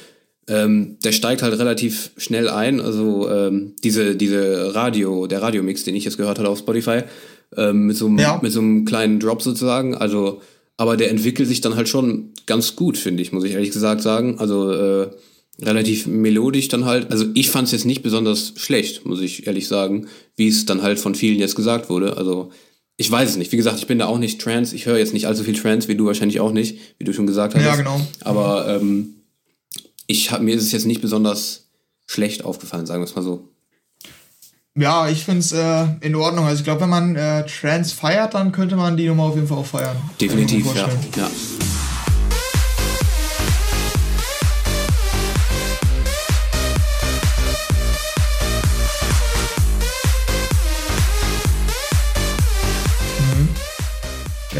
ähm, der steigt halt relativ schnell ein. Also ähm, diese diese Radio der Radiomix, den ich jetzt gehört hatte auf Spotify ähm, mit so einem Ja. mit so einem kleinen Drop sozusagen. Also aber der entwickelt sich dann halt schon ganz gut, finde ich, muss ich ehrlich gesagt sagen. Also äh, relativ melodisch dann halt. Also ich fand es jetzt nicht besonders schlecht, muss ich ehrlich sagen, wie es dann halt von vielen jetzt gesagt wurde. Also ich weiß es nicht. Wie gesagt, ich bin da auch nicht Trans. Ich höre jetzt nicht allzu viel Trans, wie du wahrscheinlich auch nicht, wie du schon gesagt hast. Ja, genau. Aber ähm, ich hab, mir ist es jetzt nicht besonders schlecht aufgefallen, sagen wir es mal so. Ja, ich finde es äh, in Ordnung. Also ich glaube, wenn man äh, Trance feiert, dann könnte man die Nummer auf jeden Fall auch feiern. Definitiv, ja. ja.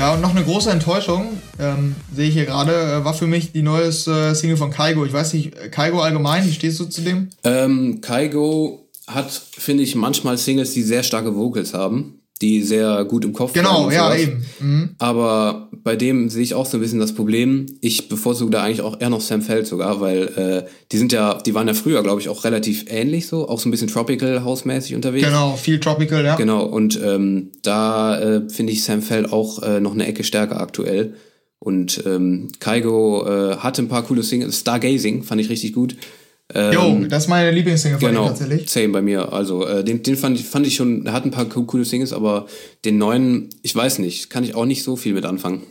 Ja, und noch eine große Enttäuschung, ähm, sehe ich hier gerade, äh, war für mich die neue äh, Single von Kaigo. Ich weiß nicht, Kaigo allgemein, wie stehst du zu dem? Ähm, Kaigo hat, finde ich, manchmal Singles, die sehr starke Vocals haben die sehr gut im Kopf Genau, ja, eben. Mhm. Aber bei dem sehe ich auch so ein bisschen das Problem. Ich bevorzuge da eigentlich auch eher noch Sam Feld sogar, weil äh, die sind ja, die waren ja früher, glaube ich, auch relativ ähnlich so, auch so ein bisschen Tropical House-mäßig unterwegs. Genau, viel Tropical, ja. Genau, und ähm, da äh, finde ich Sam Feld auch äh, noch eine Ecke stärker aktuell. Und ähm, Kaigo äh, hatte ein paar coole Singles. Stargazing fand ich richtig gut. Ähm, jo, das ist meine Lieblingssingle von genau, ihm tatsächlich. Same bei mir. Also äh, den, den fand, ich, fand ich schon, er hat ein paar coole Singles, aber den neuen, ich weiß nicht, kann ich auch nicht so viel mit anfangen.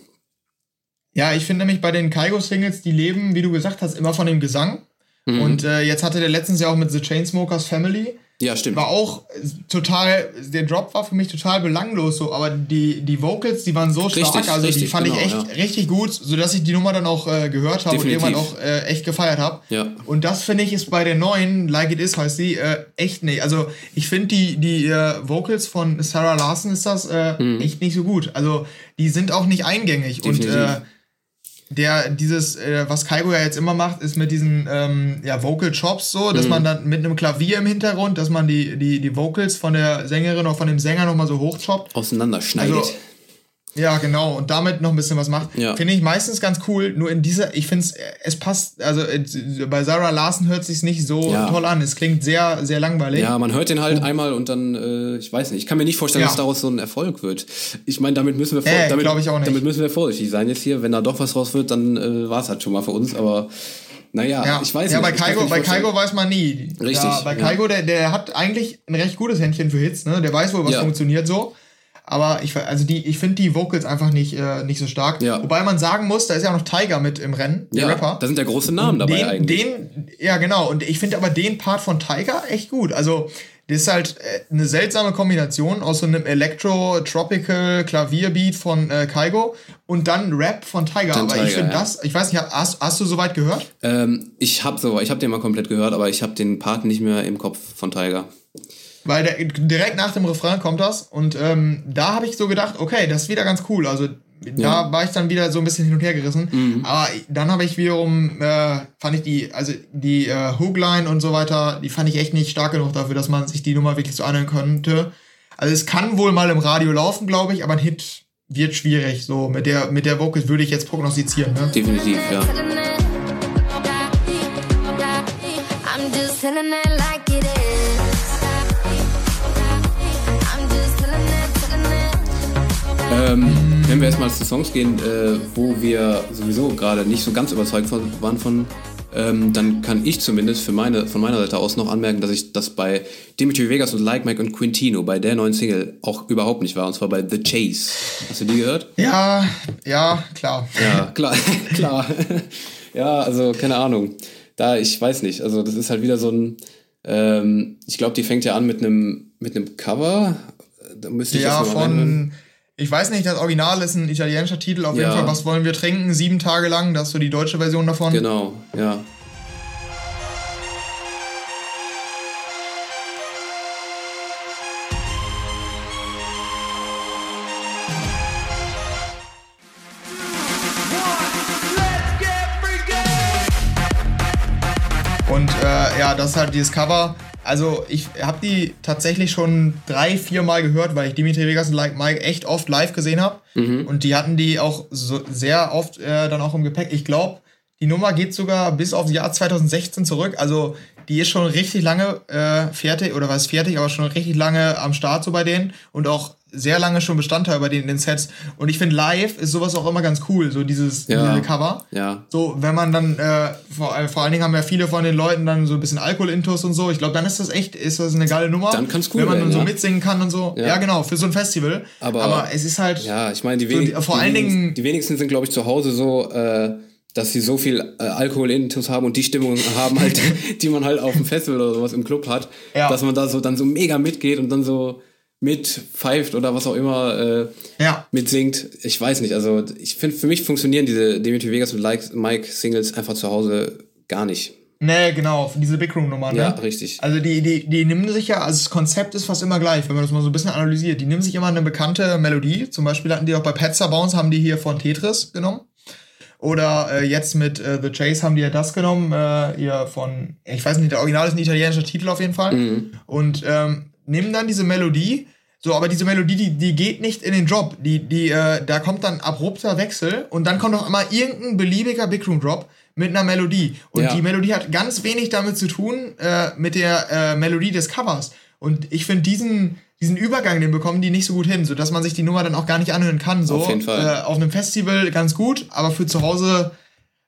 Ja, ich finde nämlich bei den Kaigo-Singles, die leben, wie du gesagt hast, immer von dem Gesang. Mhm. Und äh, jetzt hatte der letztens ja auch mit The Chainsmokers Family ja, stimmt. War auch total, der Drop war für mich total belanglos so, aber die, die Vocals, die waren so richtig, stark, also richtig, die fand genau, ich echt ja. richtig gut, sodass ich die Nummer dann auch äh, gehört habe und irgendwann auch äh, echt gefeiert habe. Ja. Und das finde ich ist bei der neuen, Like It Is heißt sie, äh, echt nicht. Also ich finde die, die äh, Vocals von Sarah Larson ist das äh, mhm. echt nicht so gut. Also die sind auch nicht eingängig Definitiv. und äh, der dieses, äh, was Kaigo ja jetzt immer macht, ist mit diesen ähm, ja, Vocal Chops so, dass mhm. man dann mit einem Klavier im Hintergrund, dass man die, die, die Vocals von der Sängerin oder von dem Sänger nochmal so hochchoppt. Auseinanderschneidet. Also, ja, genau. Und damit noch ein bisschen was macht. Ja. Finde ich meistens ganz cool. Nur in dieser, ich finde es, es passt, also äh, bei Sarah Larsen hört sich nicht so ja. toll an. Es klingt sehr, sehr langweilig. Ja, man hört den halt oh. einmal und dann, äh, ich weiß nicht, ich kann mir nicht vorstellen, ja. dass daraus so ein Erfolg wird. Ich meine, damit müssen wir vor äh, damit, ich auch nicht. damit müssen wir vorsichtig sein jetzt hier. Wenn da doch was raus wird, dann äh, war es halt schon mal für uns, aber. Naja, ja. ich weiß ja, nicht. Ja, bei Kaigo, bei Kaigo weiß man nie. Richtig. Ja, bei Kaigo, der, der hat eigentlich ein recht gutes Händchen für Hits, ne? Der weiß wohl, was funktioniert so. Aber ich, also die, ich finde die Vocals einfach nicht, äh, nicht so stark. Ja. Wobei man sagen muss, da ist ja auch noch Tiger mit im Rennen, der ja, Rapper. Da sind ja große Namen dabei den, eigentlich. Den, ja, genau. Und ich finde aber den Part von Tiger echt gut. Also, das ist halt äh, eine seltsame Kombination aus so einem Electro-Tropical Klavierbeat von äh, Kaigo und dann Rap von Tiger. Dann aber Tiger, ich finde ja. das, ich weiß nicht, hast, hast du soweit gehört? Ähm, ich habe so, ich habe den mal komplett gehört, aber ich habe den Part nicht mehr im Kopf von Tiger. Weil der, direkt nach dem Refrain kommt das und ähm, da habe ich so gedacht, okay, das ist wieder ganz cool. Also da ja. war ich dann wieder so ein bisschen hin und her gerissen. Mhm. Aber dann habe ich wiederum, äh, fand ich die, also die äh, Hookline und so weiter, die fand ich echt nicht stark genug dafür, dass man sich die Nummer wirklich so anhören könnte. Also es kann wohl mal im Radio laufen, glaube ich, aber ein Hit wird schwierig. So mit der, mit der Vocals würde ich jetzt prognostizieren. Ne? Definitiv, ja. Ähm, wenn wir erstmal zu Songs gehen, äh, wo wir sowieso gerade nicht so ganz überzeugt von, waren von, ähm, dann kann ich zumindest für meine, von meiner Seite aus noch anmerken, dass ich das bei Dimitri Vegas und Like Mike und Quintino bei der neuen Single auch überhaupt nicht war, und zwar bei The Chase. Hast du die gehört? Ja, ja, klar. Ja, klar, klar. ja, also keine Ahnung. Da, ich weiß nicht. Also das ist halt wieder so ein, ähm, ich glaube, die fängt ja an mit einem mit einem Cover. Da müsste ich ja, jetzt mal von, reinhören. Ich weiß nicht, das Original ist ein italienischer Titel, auf jeden Ja. Fall, was wollen wir trinken, sieben Tage lang, das ist so die deutsche Version davon. Genau, ja. Und äh, ja, das ist halt dieses Cover. Also ich habe die tatsächlich schon drei, vier Mal gehört, weil ich Dimitri Vegas und Like Mike echt oft live gesehen habe. Mhm. Und die hatten die auch so sehr oft äh, dann auch im Gepäck. Ich glaube, die Nummer geht sogar bis aufs Jahr 2016 zurück. Also die ist schon richtig lange äh, fertig, oder was fertig, aber schon richtig lange am Start so bei denen und auch sehr lange schon Bestandteil bei denen in den Sets. Und ich finde, live ist sowas auch immer ganz cool, so dieses Ja. Cover. Ja. So, wenn man dann, äh, vor, äh, vor allen Dingen haben ja viele von den Leuten dann so ein bisschen Alkoholintus und so. Ich glaube, dann ist das echt, ist das eine geile Nummer. Dann kann's cool Wenn man werden, dann so ja. mitsingen kann und so. Ja. Ja, genau, für so ein Festival. Aber- es ist halt, Ja, ich meine, die, So, wenig, die- vor die, allen wenigsten- Dingen- die wenigsten sind, glaube ich, zu Hause so, äh, dass sie so viel äh, Alkohol intus haben und die Stimmung haben halt, die man halt auf dem Festival oder sowas im Club hat, Ja. dass man da so dann so mega mitgeht und dann so mitpfeift oder was auch immer äh, ja. mitsingt. Ich weiß nicht, also ich finde, für mich funktionieren diese Dimitri Vegas und Mike Singles einfach zu Hause gar nicht. Nee, genau, diese Big Room-Nummer, ne? Ja, richtig. Also die, die, die nehmen sich ja, also das Konzept ist fast immer gleich, wenn man das mal so ein bisschen analysiert. Die nehmen sich immer eine bekannte Melodie. Zum Beispiel hatten die auch bei Pizza Bounce, haben die hier von Tetris genommen. Oder äh, jetzt mit äh, The Chase haben die ja das genommen, äh, hier von, ich weiß nicht, der Original ist ein italienischer Titel auf jeden Fall. Mhm. Und ähm, nehmen dann diese Melodie, so, aber diese Melodie, die, die geht nicht in den Drop. Die, die, äh, da kommt dann abrupter Wechsel und dann kommt noch immer irgendein beliebiger Big Room Drop mit einer Melodie. Und Ja. die Melodie hat ganz wenig damit zu tun, äh, mit der äh, Melodie des Covers. Und ich finde diesen, diesen Übergang, den bekommen die nicht so gut hin, sodass man sich die Nummer dann auch gar nicht anhören kann. So. Auf jeden Fall. Äh, auf einem Festival ganz gut, aber für zu Hause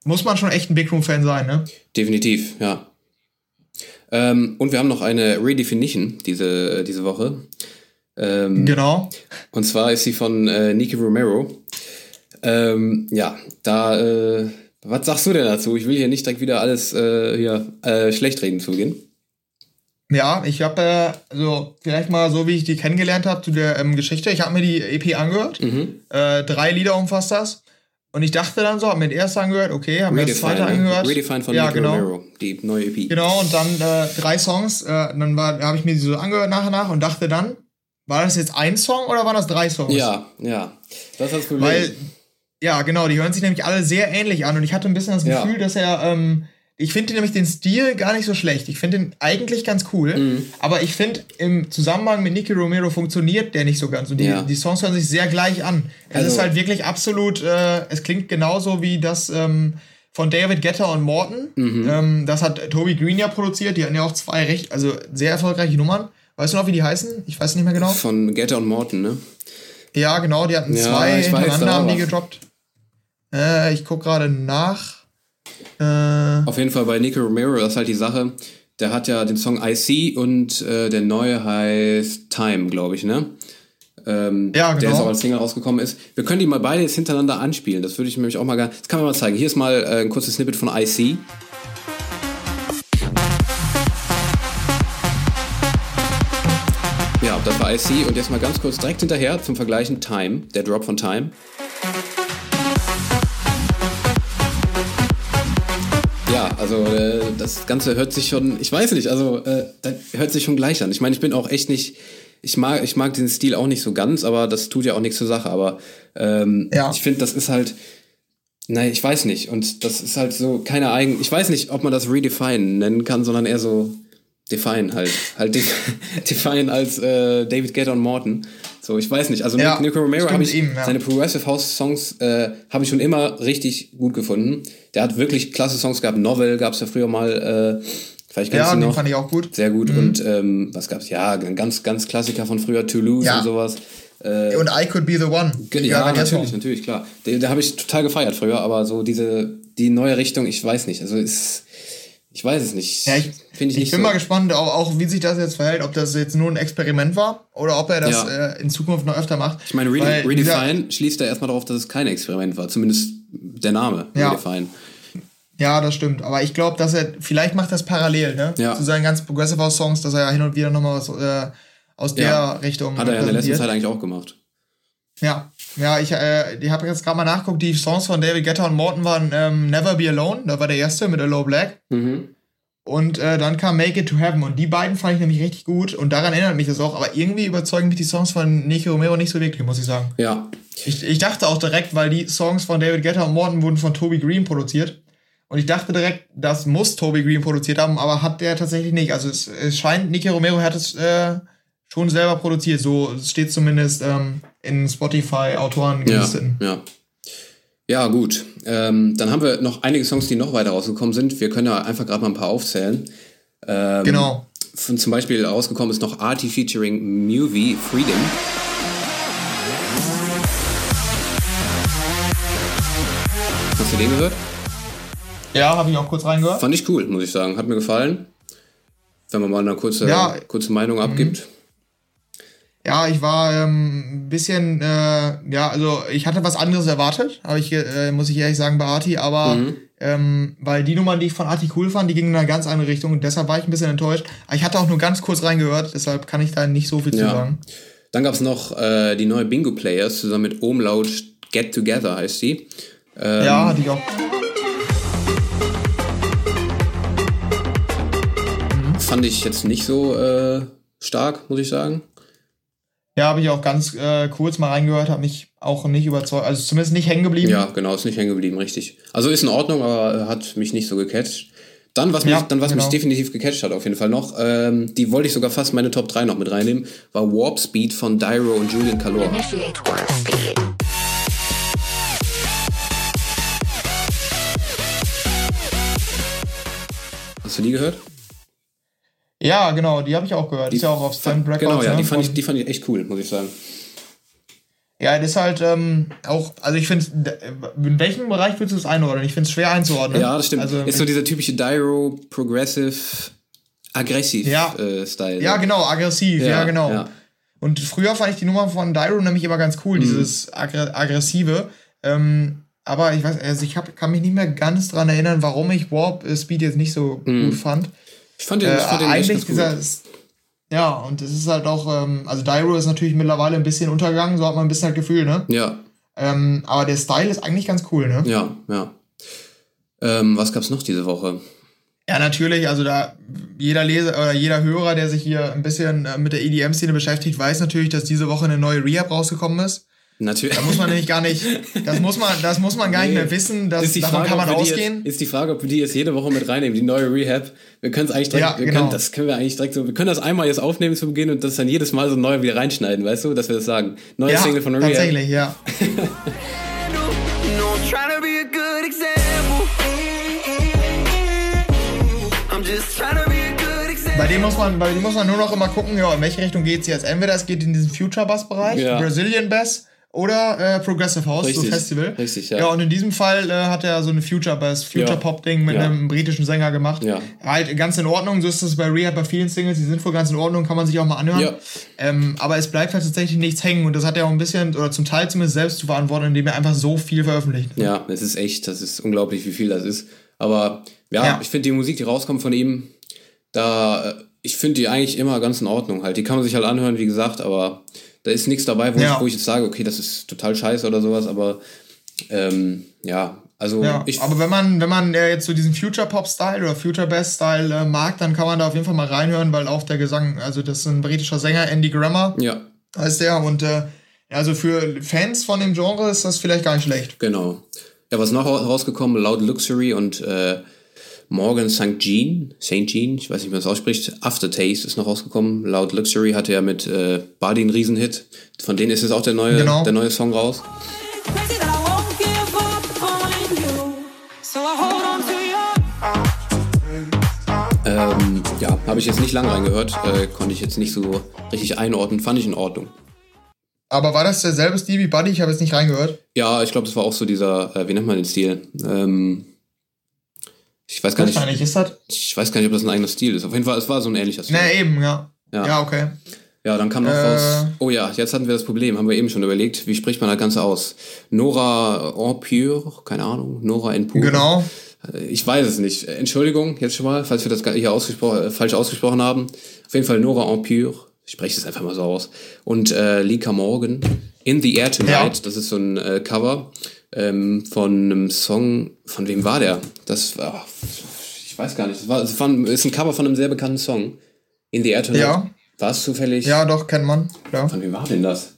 muss man schon echt ein Big Room-Fan sein, ne? Definitiv, ja. Ähm, und wir haben noch eine Redefinition diese, diese Woche. Ähm, Genau. Und zwar ist sie von äh, Nicky Romero. Ähm, ja, da, äh, was sagst du denn dazu? Ich will hier nicht direkt wieder alles äh, hier äh, schlecht reden zugehen. Ja, ich habe äh, also vielleicht mal so, wie ich die kennengelernt habe zu der ähm, Geschichte. Ich habe mir die EP angehört. Mhm. Äh, drei Lieder umfasst das. Und ich dachte dann so, habe mir das erste angehört, okay, habe mir das zweite ne? angehört. Redefine von ja, Nicky genau. Romero, die neue EP. Genau, und dann äh, drei Songs. Äh, dann habe ich mir die so angehört nach und nach und dachte dann, war das jetzt ein Song oder waren das drei Songs? Ja, ja. Das ist das Problem. Weil, ja, genau, die hören sich nämlich alle sehr ähnlich an und ich hatte ein bisschen das Ja. Gefühl, dass er, ähm, ich finde nämlich den Stil gar nicht so schlecht. Ich finde den eigentlich ganz cool, Mhm. aber ich finde, im Zusammenhang mit Nicky Romero funktioniert der nicht so ganz und die, Ja. die Songs hören sich sehr gleich an. Es Also- ist halt wirklich absolut, äh, es klingt genauso wie das ähm, von David Guetta und Morton. Mhm. Ähm, das hat Toby Green ja produziert, die hatten ja auch zwei recht, also sehr erfolgreiche Nummern. Weißt du noch, wie die heißen? Ich weiß nicht mehr genau. von Getter und Morton, ne? Ja, genau, die hatten Ja, zwei hintereinander, haben die gedroppt. Äh, ich guck gerade nach. Äh, Auf jeden Fall bei Nicky Romero, das ist halt die Sache. Der hat ja den Song I See und äh, der neue heißt Time, glaube ich, ne? Ähm, Ja, Der genau. jetzt auch als Single rausgekommen ist. Wir können die mal beide jetzt hintereinander anspielen. Das würde ich nämlich auch mal gerne. Das kann man mal zeigen. Hier ist mal äh, ein kurzes Snippet von I See. Ja, das war I See. Und jetzt mal ganz kurz direkt hinterher zum Vergleichen Time, der Drop von Time. Also äh, das Ganze hört sich schon, ich weiß nicht, also äh, hört sich schon gleich an. Ich meine, ich bin auch echt nicht, ich mag, ich mag den Stil auch nicht so ganz, aber das tut ja auch nichts zur Sache. Aber ähm, Ja. ich finde, das ist halt, nein, ich weiß nicht. Und das ist halt so keine eigen, ich weiß nicht, ob man das Redefine nennen kann, sondern eher so Define halt. Halt def Define als äh, David Guetta und Morton. So, ich weiß nicht. Also Ja, Nico Romero habe ich, ihm, ja. seine Progressive House Songs äh, habe ich schon immer richtig gut gefunden. Der hat wirklich klasse Songs gehabt. Novel gab es ja früher mal, äh, vielleicht kennst ja, du den noch. fand ich auch gut. Sehr gut. Und ähm, was gab's? Ja, ganz, ganz Klassiker von früher, Toulouse Ja. und sowas. Äh, Und I Could Be the One. ja, der natürlich, natürlich, klar. Den habe ich total gefeiert früher, aber so diese, die neue Richtung, ich weiß nicht. Also ist, ich weiß es nicht. Ja, ich, Finde ich, ich nicht bin so. mal gespannt, auch, auch wie sich das jetzt verhält, ob das jetzt nur ein Experiment war oder ob er das Ja. äh, in Zukunft noch öfter macht. Ich meine, Rede Weil dieser- Redefine schließt da erstmal darauf, dass es kein Experiment war. Zumindest der Name, Ja. Redefine. Ja, das stimmt. Aber ich glaube, dass er, vielleicht macht das parallel, ne? Ja. Zu seinen ganzen Progressive House Songs, dass er ja hin und wieder nochmal was äh, aus der. Richtung Hat er ja in der letzten. Zeit eigentlich auch gemacht. Ja, ja, ich, äh, ich habe jetzt gerade mal nachguckt, die Songs von David Guetta und Morton waren ähm, Never Be Alone, da war der erste mit Low Black. Mhm. Und äh, dann kam Make It to Heaven und die beiden fand ich nämlich richtig gut und daran erinnert mich das auch, aber irgendwie überzeugen mich die Songs von Nicky Romero nicht so wirklich, muss ich sagen. Ja. Ich, ich dachte auch direkt, weil die Songs von David Guetta und Morton wurden von Toby Green produziert. Und ich dachte direkt, das muss Toby Green produziert haben, aber hat der tatsächlich nicht. Also es, es scheint, Nicky Romero hat es äh, schon selber produziert. So steht zumindest ähm, in Spotify-Autoren Ja, gelisteten. ja. Ja, gut. Ähm, dann haben wir noch einige Songs, die noch weiter rausgekommen sind. Wir können ja einfach gerade mal ein paar aufzählen. Ähm, Genau. Von, zum Beispiel rausgekommen ist noch Artie featuring Movie Freedom. Hast du den gehört? Ja, habe ich auch kurz reingehört. Fand ich cool, muss ich sagen. Hat mir gefallen. Wenn man mal eine kurze, Ja. kurze Meinung abgibt. Ja, ich war ähm, ein bisschen, äh, ja, also ich hatte was anderes erwartet, aber ich, äh, muss ich ehrlich sagen, bei Arti, aber Mhm. ähm, weil die Nummern, die ich von Arti cool fand, die gingen in eine ganz andere Richtung und deshalb war ich ein bisschen enttäuscht. Aber ich hatte auch nur ganz kurz reingehört, deshalb kann ich da nicht so viel zu Ja. sagen. Dann gab es noch äh, die neue Bingo Players zusammen mit Umlaut Get Together heißt die. Ähm, ja, hatte ich auch. fand ich jetzt nicht so äh, stark, muss ich sagen. Ja, habe ich auch ganz äh, kurz mal reingehört, habe mich auch nicht überzeugt, also zumindest nicht hängen geblieben. Ja, genau, ist nicht hängen geblieben, richtig. Also ist in Ordnung, aber hat mich nicht so gecatcht. Dann, was, mich, Ja, dann, was genau. mich definitiv gecatcht hat, auf jeden Fall noch, ähm, die wollte ich sogar fast meine Top 3 noch mit reinnehmen, war Warp Speed von Dyro und Julian Calor. Hast du die gehört? Ja, genau, die habe ich auch gehört. Die ist ja auch auf Stand Records. Genau, ja, ne, die fand, ich, die fand ich echt cool, muss ich sagen. Ja, das ist halt ähm, auch, also ich finde, in welchem Bereich würdest du es einordnen? Ich finde es schwer einzuordnen. Ja, das stimmt. Also, ist so dieser typische Dyro, Progressive, aggressiv Ja. äh, Style. ja, genau, aggressiv, ja, genau. Ja. Und früher fand ich die Nummer von Dyro nämlich immer ganz Mhm. cool, dieses aggr aggressive. Ähm, aber ich weiß, also ich hab, kann mich nicht mehr ganz dran erinnern, warum ich Warp äh, Speed jetzt nicht so gut fand. Ich fand den, Äh, ich fand den echt eigentlich dieser, ja, und es ist halt auch, ähm, also Dyro ist natürlich mittlerweile ein bisschen untergegangen, so hat man ein bisschen das Gefühl, ne? Ja, Ähm, aber der Style ist eigentlich ganz cool, ne? ja, ja. Ähm, was gab's noch diese Woche? Ja, natürlich, also da jeder Leser oder jeder Hörer, der sich hier ein bisschen äh, mit der EDM-Szene beschäftigt, weiß natürlich, dass diese Woche eine neue Rehab rausgekommen ist. Natürlich. Da muss man nämlich gar nicht, das muss man, das muss man gar nicht mehr wissen, das, ist die davon Frage, kann man ob wir die ausgehen. Jetzt, ist die Frage, ob wir die jetzt jede Woche mit reinnehmen, die neue Rehab. Wir können es eigentlich direkt, Ja, wir genau. können, das können wir eigentlich direkt so, wir können das einmal jetzt aufnehmen zu Beginn und das dann jedes Mal so neu wieder reinschneiden, weißt du, dass wir das sagen. Neue ja, Single von Rehab. tatsächlich, ja. Bei dem muss man, bei dem muss man nur noch immer gucken, ja, in welche Richtung geht's jetzt. Entweder es geht in diesen Future Bass Bereich, Ja. Brazilian Bass oder äh, Progressive House, Richtig, so Festival. richtig, ja. Ja, und in diesem Fall äh, hat er so eine Future Bass, Future. Pop Ding mit Ja. einem britischen Sänger gemacht. Ja. Halt ganz in Ordnung, so ist das bei Rehab bei vielen Singles, die sind wohl ganz in Ordnung, kann man sich auch mal anhören. Ja. Ähm, aber es bleibt halt tatsächlich nichts hängen und das hat er auch ein bisschen oder zum Teil zumindest selbst zu verantworten, indem er einfach so viel veröffentlicht. Ja, es ist echt, das ist unglaublich, wie viel das ist. Aber ja, Ja. ich finde die Musik, die rauskommt von ihm, da, äh, ich finde die eigentlich immer ganz in Ordnung halt. Die kann man sich halt anhören, wie gesagt, aber da ist nichts dabei, wo, Ja. ich, wo ich jetzt sage, okay, das ist total scheiße oder sowas, aber ähm, ja, also Ja, ich, aber wenn man, wenn man äh, jetzt so diesen Future Pop Style oder Future Bass Style äh, mag, dann kann man da auf jeden Fall mal reinhören, weil auch der Gesang, also das ist ein britischer Sänger, Andy Grammer ja, heißt der und äh, also für Fans von dem Genre ist das vielleicht gar nicht schlecht. genau. Ja, was noch rausgekommen? Loud Luxury und äh, Morgan St. Jean, St. Jean, ich weiß nicht, wie man es ausspricht. Aftertaste ist noch rausgekommen. Loud Luxury hatte ja mit äh, Badi einen Riesenhit. Von denen ist jetzt auch der neue, Genau. der neue Song raus. Ähm, ja, habe ich jetzt nicht lange reingehört, äh, konnte ich jetzt nicht so richtig einordnen, fand ich in Ordnung. Aber war das derselbe Stil wie Buddy? Ich habe jetzt nicht reingehört. Ja, ich glaube, das war auch so dieser, äh, wie nennt man den Stil? Ähm, ich weiß gar nicht, Wahrscheinlich ist das. ich weiß gar nicht, ob das ein eigener Stil ist. Auf jeden Fall, es war so ein ähnlicher Stil. Ne, eben, ja. Ja. Ja, okay. Ja, dann kam noch Äh. raus. Oh ja, jetzt hatten wir das Problem, haben wir eben schon überlegt, wie spricht man das Ganze aus? Nora en pure, keine Ahnung, Nora en pure. Genau. Äh, Ich weiß es nicht. Äh, Entschuldigung jetzt schon mal, falls wir das hier ausgespro äh, falsch ausgesprochen haben. Auf jeden Fall Nora en pure. Ich spreche es einfach mal so aus. Und äh, Lika Morgan. In the Air Tonight. Ja. Das ist so ein äh, Cover ähm, von einem Song. Von wem war der? Das war. Ich weiß gar nicht. Das war, das war ist ein Cover von einem sehr bekannten Song. In the Air Tonight. Ja. War es zufällig? Ja, doch, kennt man. Klar. Von wem war denn das?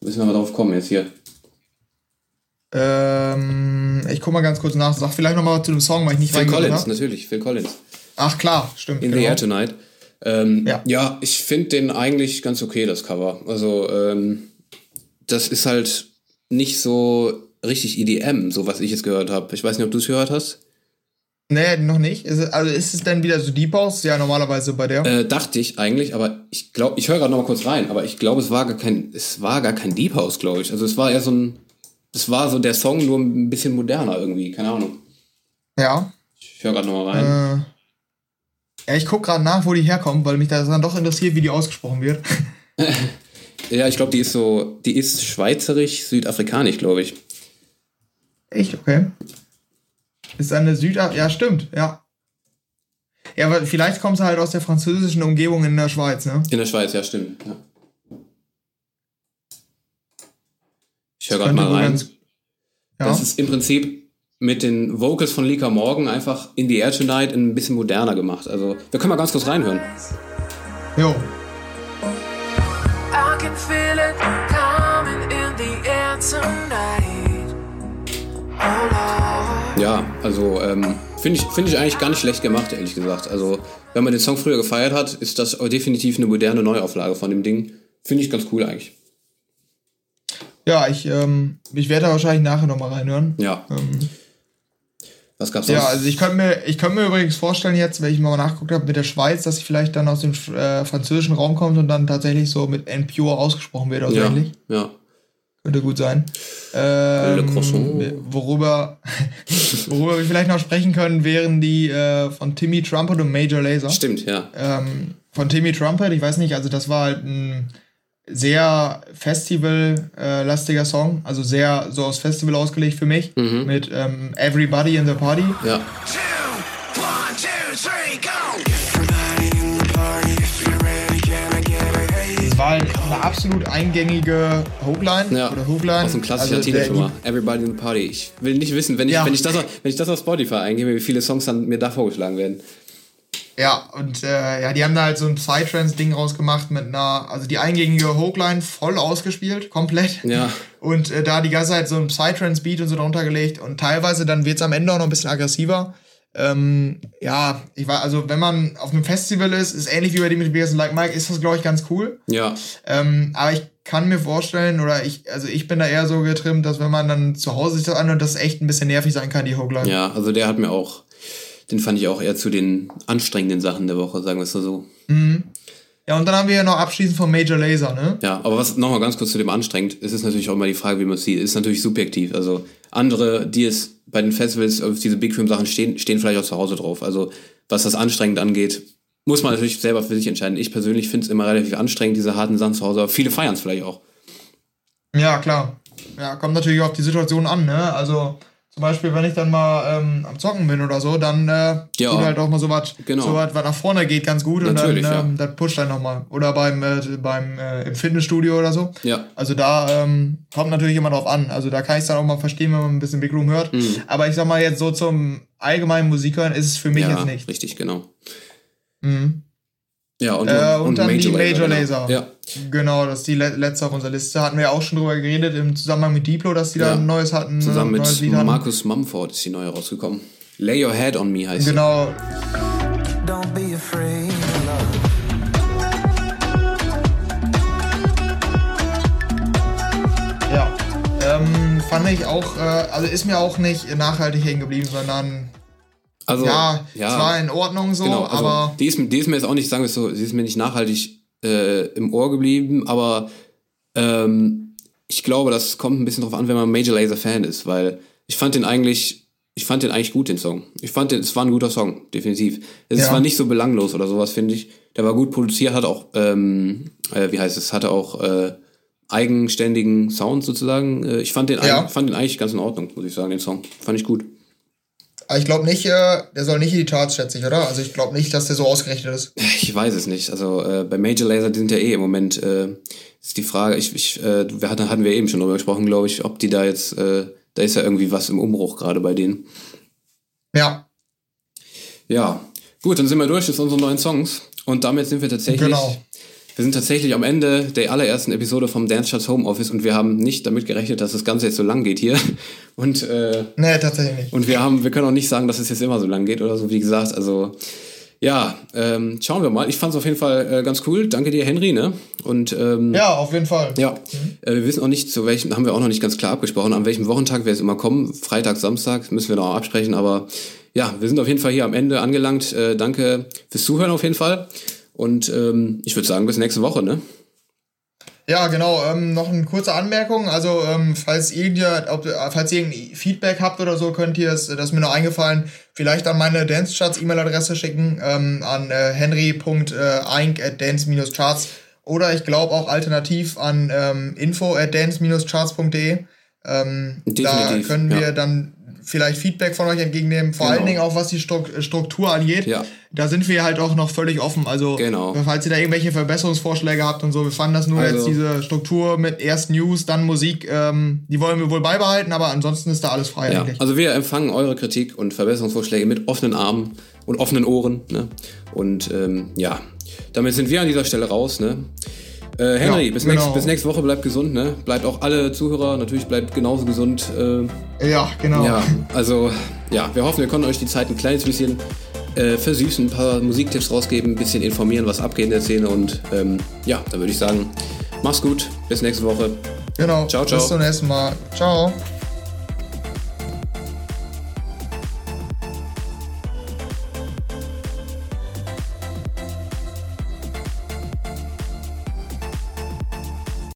Müssen wir mal drauf kommen jetzt hier. Ähm, ich guck mal ganz kurz nach. Sag vielleicht noch mal zu dem Song, weil ich nicht Phil Collins, habe. natürlich. Phil Collins. Ach klar, stimmt. In genau. the Air Tonight. Ähm, ja. Ja. ich finde den eigentlich ganz okay, das Cover. Also, ähm, das ist halt nicht so richtig EDM, so was ich jetzt gehört habe. Ich weiß nicht, ob du es gehört hast. Nee, noch nicht. Ist es, also ist es denn wieder so Deep House? Ja, normalerweise bei der. Äh, dachte ich eigentlich, aber ich glaube, ich höre gerade noch mal kurz rein, aber ich glaube, es war gar kein, es war gar kein Deep House, glaube ich. Also es war eher so ein, es war so der Song nur ein bisschen moderner irgendwie, keine Ahnung. ja. Ich höre gerade noch mal rein. Äh, ja, ich guck gerade nach, wo die herkommt, weil mich das dann doch interessiert, wie die ausgesprochen wird. Ja, ich glaube, die ist so, die ist schweizerisch, südafrikanisch, glaube ich. Echt, okay. Ist eine Süda... Ja, stimmt, ja. Ja, aber vielleicht kommt sie halt aus der französischen Umgebung in der Schweiz, ne? In der Schweiz, ja, stimmt. Ja. Ich höre gerade mal rein. ganz- Ja. Das ist im Prinzip mit den Vocals von Lika Morgan einfach In the Air Tonight ein bisschen moderner gemacht. Also, wir können mal ganz kurz reinhören. Jo. I can feel it coming in the air tonight. Ja, also ähm, finde ich, find ich eigentlich gar nicht schlecht gemacht, ehrlich gesagt. Also, wenn man den Song früher gefeiert hat, ist das definitiv eine moderne Neuauflage von dem Ding. Finde ich ganz cool eigentlich. Ja, ich, ähm, ich werde da wahrscheinlich nachher nochmal reinhören. Ja. Ähm, Was gab's sonst? ja, also ich könnte mir, ich könnte mir übrigens vorstellen jetzt, wenn ich mal nachgeguckt habe mit der Schweiz, dass sie vielleicht dann aus dem äh, französischen Raum kommt und dann tatsächlich so mit NPure ausgesprochen wird oder so ja, ähnlich. ja. Könnte gut sein. Ähm, Le Croissant. worüber, worüber wir vielleicht noch sprechen können, wären die äh, von Timmy Trumpet und Major Laser. Stimmt, ja. Ähm, von Timmy Trumpet, ich weiß nicht, also das war halt ein sehr Festival-lastiger Song, also sehr so aufs Festival ausgelegt für mich, Mhm. mit ähm, Everybody in the Party. Ja. Es war halt eine absolut eingängige Hookline Ja, oder Hookline. Aus dem klassischen Also immer. Everybody in the Party. Ich will nicht wissen, wenn ich, Ja. wenn ich, das, auf- wenn ich das auf Spotify eingebe, wie viele Songs dann mir da vorgeschlagen werden. Ja, und äh, ja, die haben da halt so ein Psytrance-Ding rausgemacht mit einer, also die eingängige Hookline voll ausgespielt, komplett. Ja. Und äh, da die ganze Zeit so ein Psytrance-Beat und so drunter gelegt und teilweise dann wird's am Ende auch noch ein bisschen aggressiver. Ähm, ja, ich war, also wenn man auf einem Festival ist, ist ähnlich wie bei dem mit Beers Like Mike, ist das, glaube ich, ganz cool. Ja. Ähm, aber ich kann mir vorstellen, oder ich, also ich bin da eher so getrimmt, dass wenn man dann zu Hause sich das anhört, das echt ein bisschen nervig sein kann, die Hookline. Ja, also der hat mir auch, den fand ich auch eher zu den anstrengenden Sachen der Woche, sagen wir es so. Ja, und dann haben wir ja noch abschließend von Major Laser, ne? Ja, aber was nochmal ganz kurz zu dem anstrengend, es ist natürlich auch immer die Frage, wie man es sieht. Es ist natürlich subjektiv. Also andere, die es bei den Festivals auf diese Big Film Sachen stehen, stehen vielleicht auch zu Hause drauf. Also was das anstrengend angeht, muss man natürlich selber für sich entscheiden. Ich persönlich finde es immer relativ anstrengend, diese harten Sachen zu Hause, aber viele feiern es vielleicht auch. Ja, klar. Ja, kommt natürlich auf die Situation an, ne? Also zum Beispiel, wenn ich dann mal ähm, am Zocken bin oder so, dann äh, Ja. tut halt auch mal so was, Genau. so was, was nach vorne geht, ganz gut Natürlich, und dann ja. ähm, das pusht dann nochmal. Oder beim, äh, beim äh, im Fitnessstudio oder so. Ja. Also da ähm, kommt natürlich immer drauf an. Also da kann ich es dann auch mal verstehen, wenn man ein bisschen Big Room hört. Aber ich sag mal jetzt so zum allgemeinen Musikhören ist es für mich Mhm. ja, jetzt nicht. richtig, genau. Mhm. Ja, und, Äh, und dann die Major genau. Laser. Ja, Genau, das ist die le letzte auf unserer Liste. Hatten wir ja auch schon drüber geredet im Zusammenhang mit Diplo, dass die da Ja. ein neues hatten. zusammen neues mit hatten. Markus Mumford ist die neue rausgekommen. Lay Your Head on Me heißt sie. Genau, Don't be afraid ja. Ähm, fand ich auch, äh, also ist mir auch nicht nachhaltig hängen geblieben, sondern Also, ja, es war in Ordnung so, Genau, also aber die, ist, die ist mir jetzt auch nicht, sagen wir so, sie ist mir nicht nachhaltig äh, im Ohr geblieben, aber ähm, ich glaube, das kommt ein bisschen drauf an, wenn man Major Laser Fan ist, weil ich fand den eigentlich, ich fand den eigentlich gut, den Song. Ich fand den, es war ein guter Song, definitiv. Es Ja. war nicht so belanglos oder sowas, finde ich. Der war gut produziert, hat auch, ähm, äh, wie heißt es, hatte auch äh, eigenständigen Sound sozusagen. Äh, ich fand den, Ja. fand den eigentlich ganz in Ordnung, muss ich sagen, den Song. Fand ich gut. Aber ich glaube nicht, äh, der soll nicht in die Charts, schätze ich, oder? Also ich glaube nicht, dass der so ausgerechnet ist. Ich weiß es nicht. Also äh, bei Major Laser, die sind ja eh im Moment, äh, ist die Frage, ich, ich, äh, wir hatten, hatten wir eben schon drüber gesprochen, glaube ich, ob die da jetzt, äh, da ist ja irgendwie was im Umbruch gerade bei denen. Ja, Ja, gut, dann sind wir durch mit unseren neuen Songs und damit sind wir tatsächlich, Genau. Wir sind tatsächlich am Ende der allerersten Episode vom Dance Charts Home Office und wir haben nicht damit gerechnet, dass das Ganze jetzt so lang geht hier und äh, nee, tatsächlich nicht. und wir haben, wir können auch nicht sagen, dass es jetzt immer so lang geht oder so, wie gesagt. Also ja, ähm, schauen wir mal. Ich fand es auf jeden Fall äh, ganz cool. Danke dir, Henry, ne? Und ähm, Ja, auf jeden Fall. ja, äh, wir wissen auch nicht, zu welchem, haben wir auch noch nicht ganz klar abgesprochen, an welchem Wochentag wir jetzt immer kommen. Freitag, Samstag, müssen wir noch absprechen. Aber ja, wir sind auf jeden Fall hier am Ende angelangt. Äh, danke fürs Zuhören auf jeden Fall. Und ähm, ich würde sagen, bis nächste Woche, ne? Ja, genau. Ähm, noch eine kurze Anmerkung. Also, ähm, falls ihr, ob, äh, falls ihr irgendein Feedback habt oder so, könnt ihr es, das ist mir noch eingefallen, vielleicht an meine Dance-Charts-E-Mail-Adresse schicken, ähm, an äh, henry.eink at dance-charts oder ich glaube auch alternativ an ähm, info at dance-charts.de. Ähm, da können wir ja. dann vielleicht Feedback von euch entgegennehmen, vor Genau. allen Dingen auch was die Stru- Struktur angeht. Ja. Da sind wir halt auch noch völlig offen. Also, Genau. falls ihr da irgendwelche Verbesserungsvorschläge habt und so, wir fanden das nur Also- jetzt diese Struktur mit erst News, dann Musik, ähm, die wollen wir wohl beibehalten, aber ansonsten ist da alles frei Ja, eigentlich. also wir empfangen eure Kritik und Verbesserungsvorschläge mit offenen Armen und offenen Ohren. Ne? Und ähm, ja, damit sind wir an dieser Stelle raus. Ne? Äh, Henry, Ja, bis, genau. nächst, bis nächste Woche bleibt gesund. Ne? Bleibt auch alle Zuhörer natürlich bleibt genauso gesund. Äh, Ja, genau. ja, also ja, wir hoffen, wir konnten euch die Zeit ein kleines bisschen äh, versüßen, ein paar Musiktipps rausgeben, ein bisschen informieren, was abgeht in der Szene. Und ähm, ja, dann würde ich sagen, mach's gut, bis nächste Woche. Genau. Ciao, ciao. Bis zum nächsten Mal. Ciao.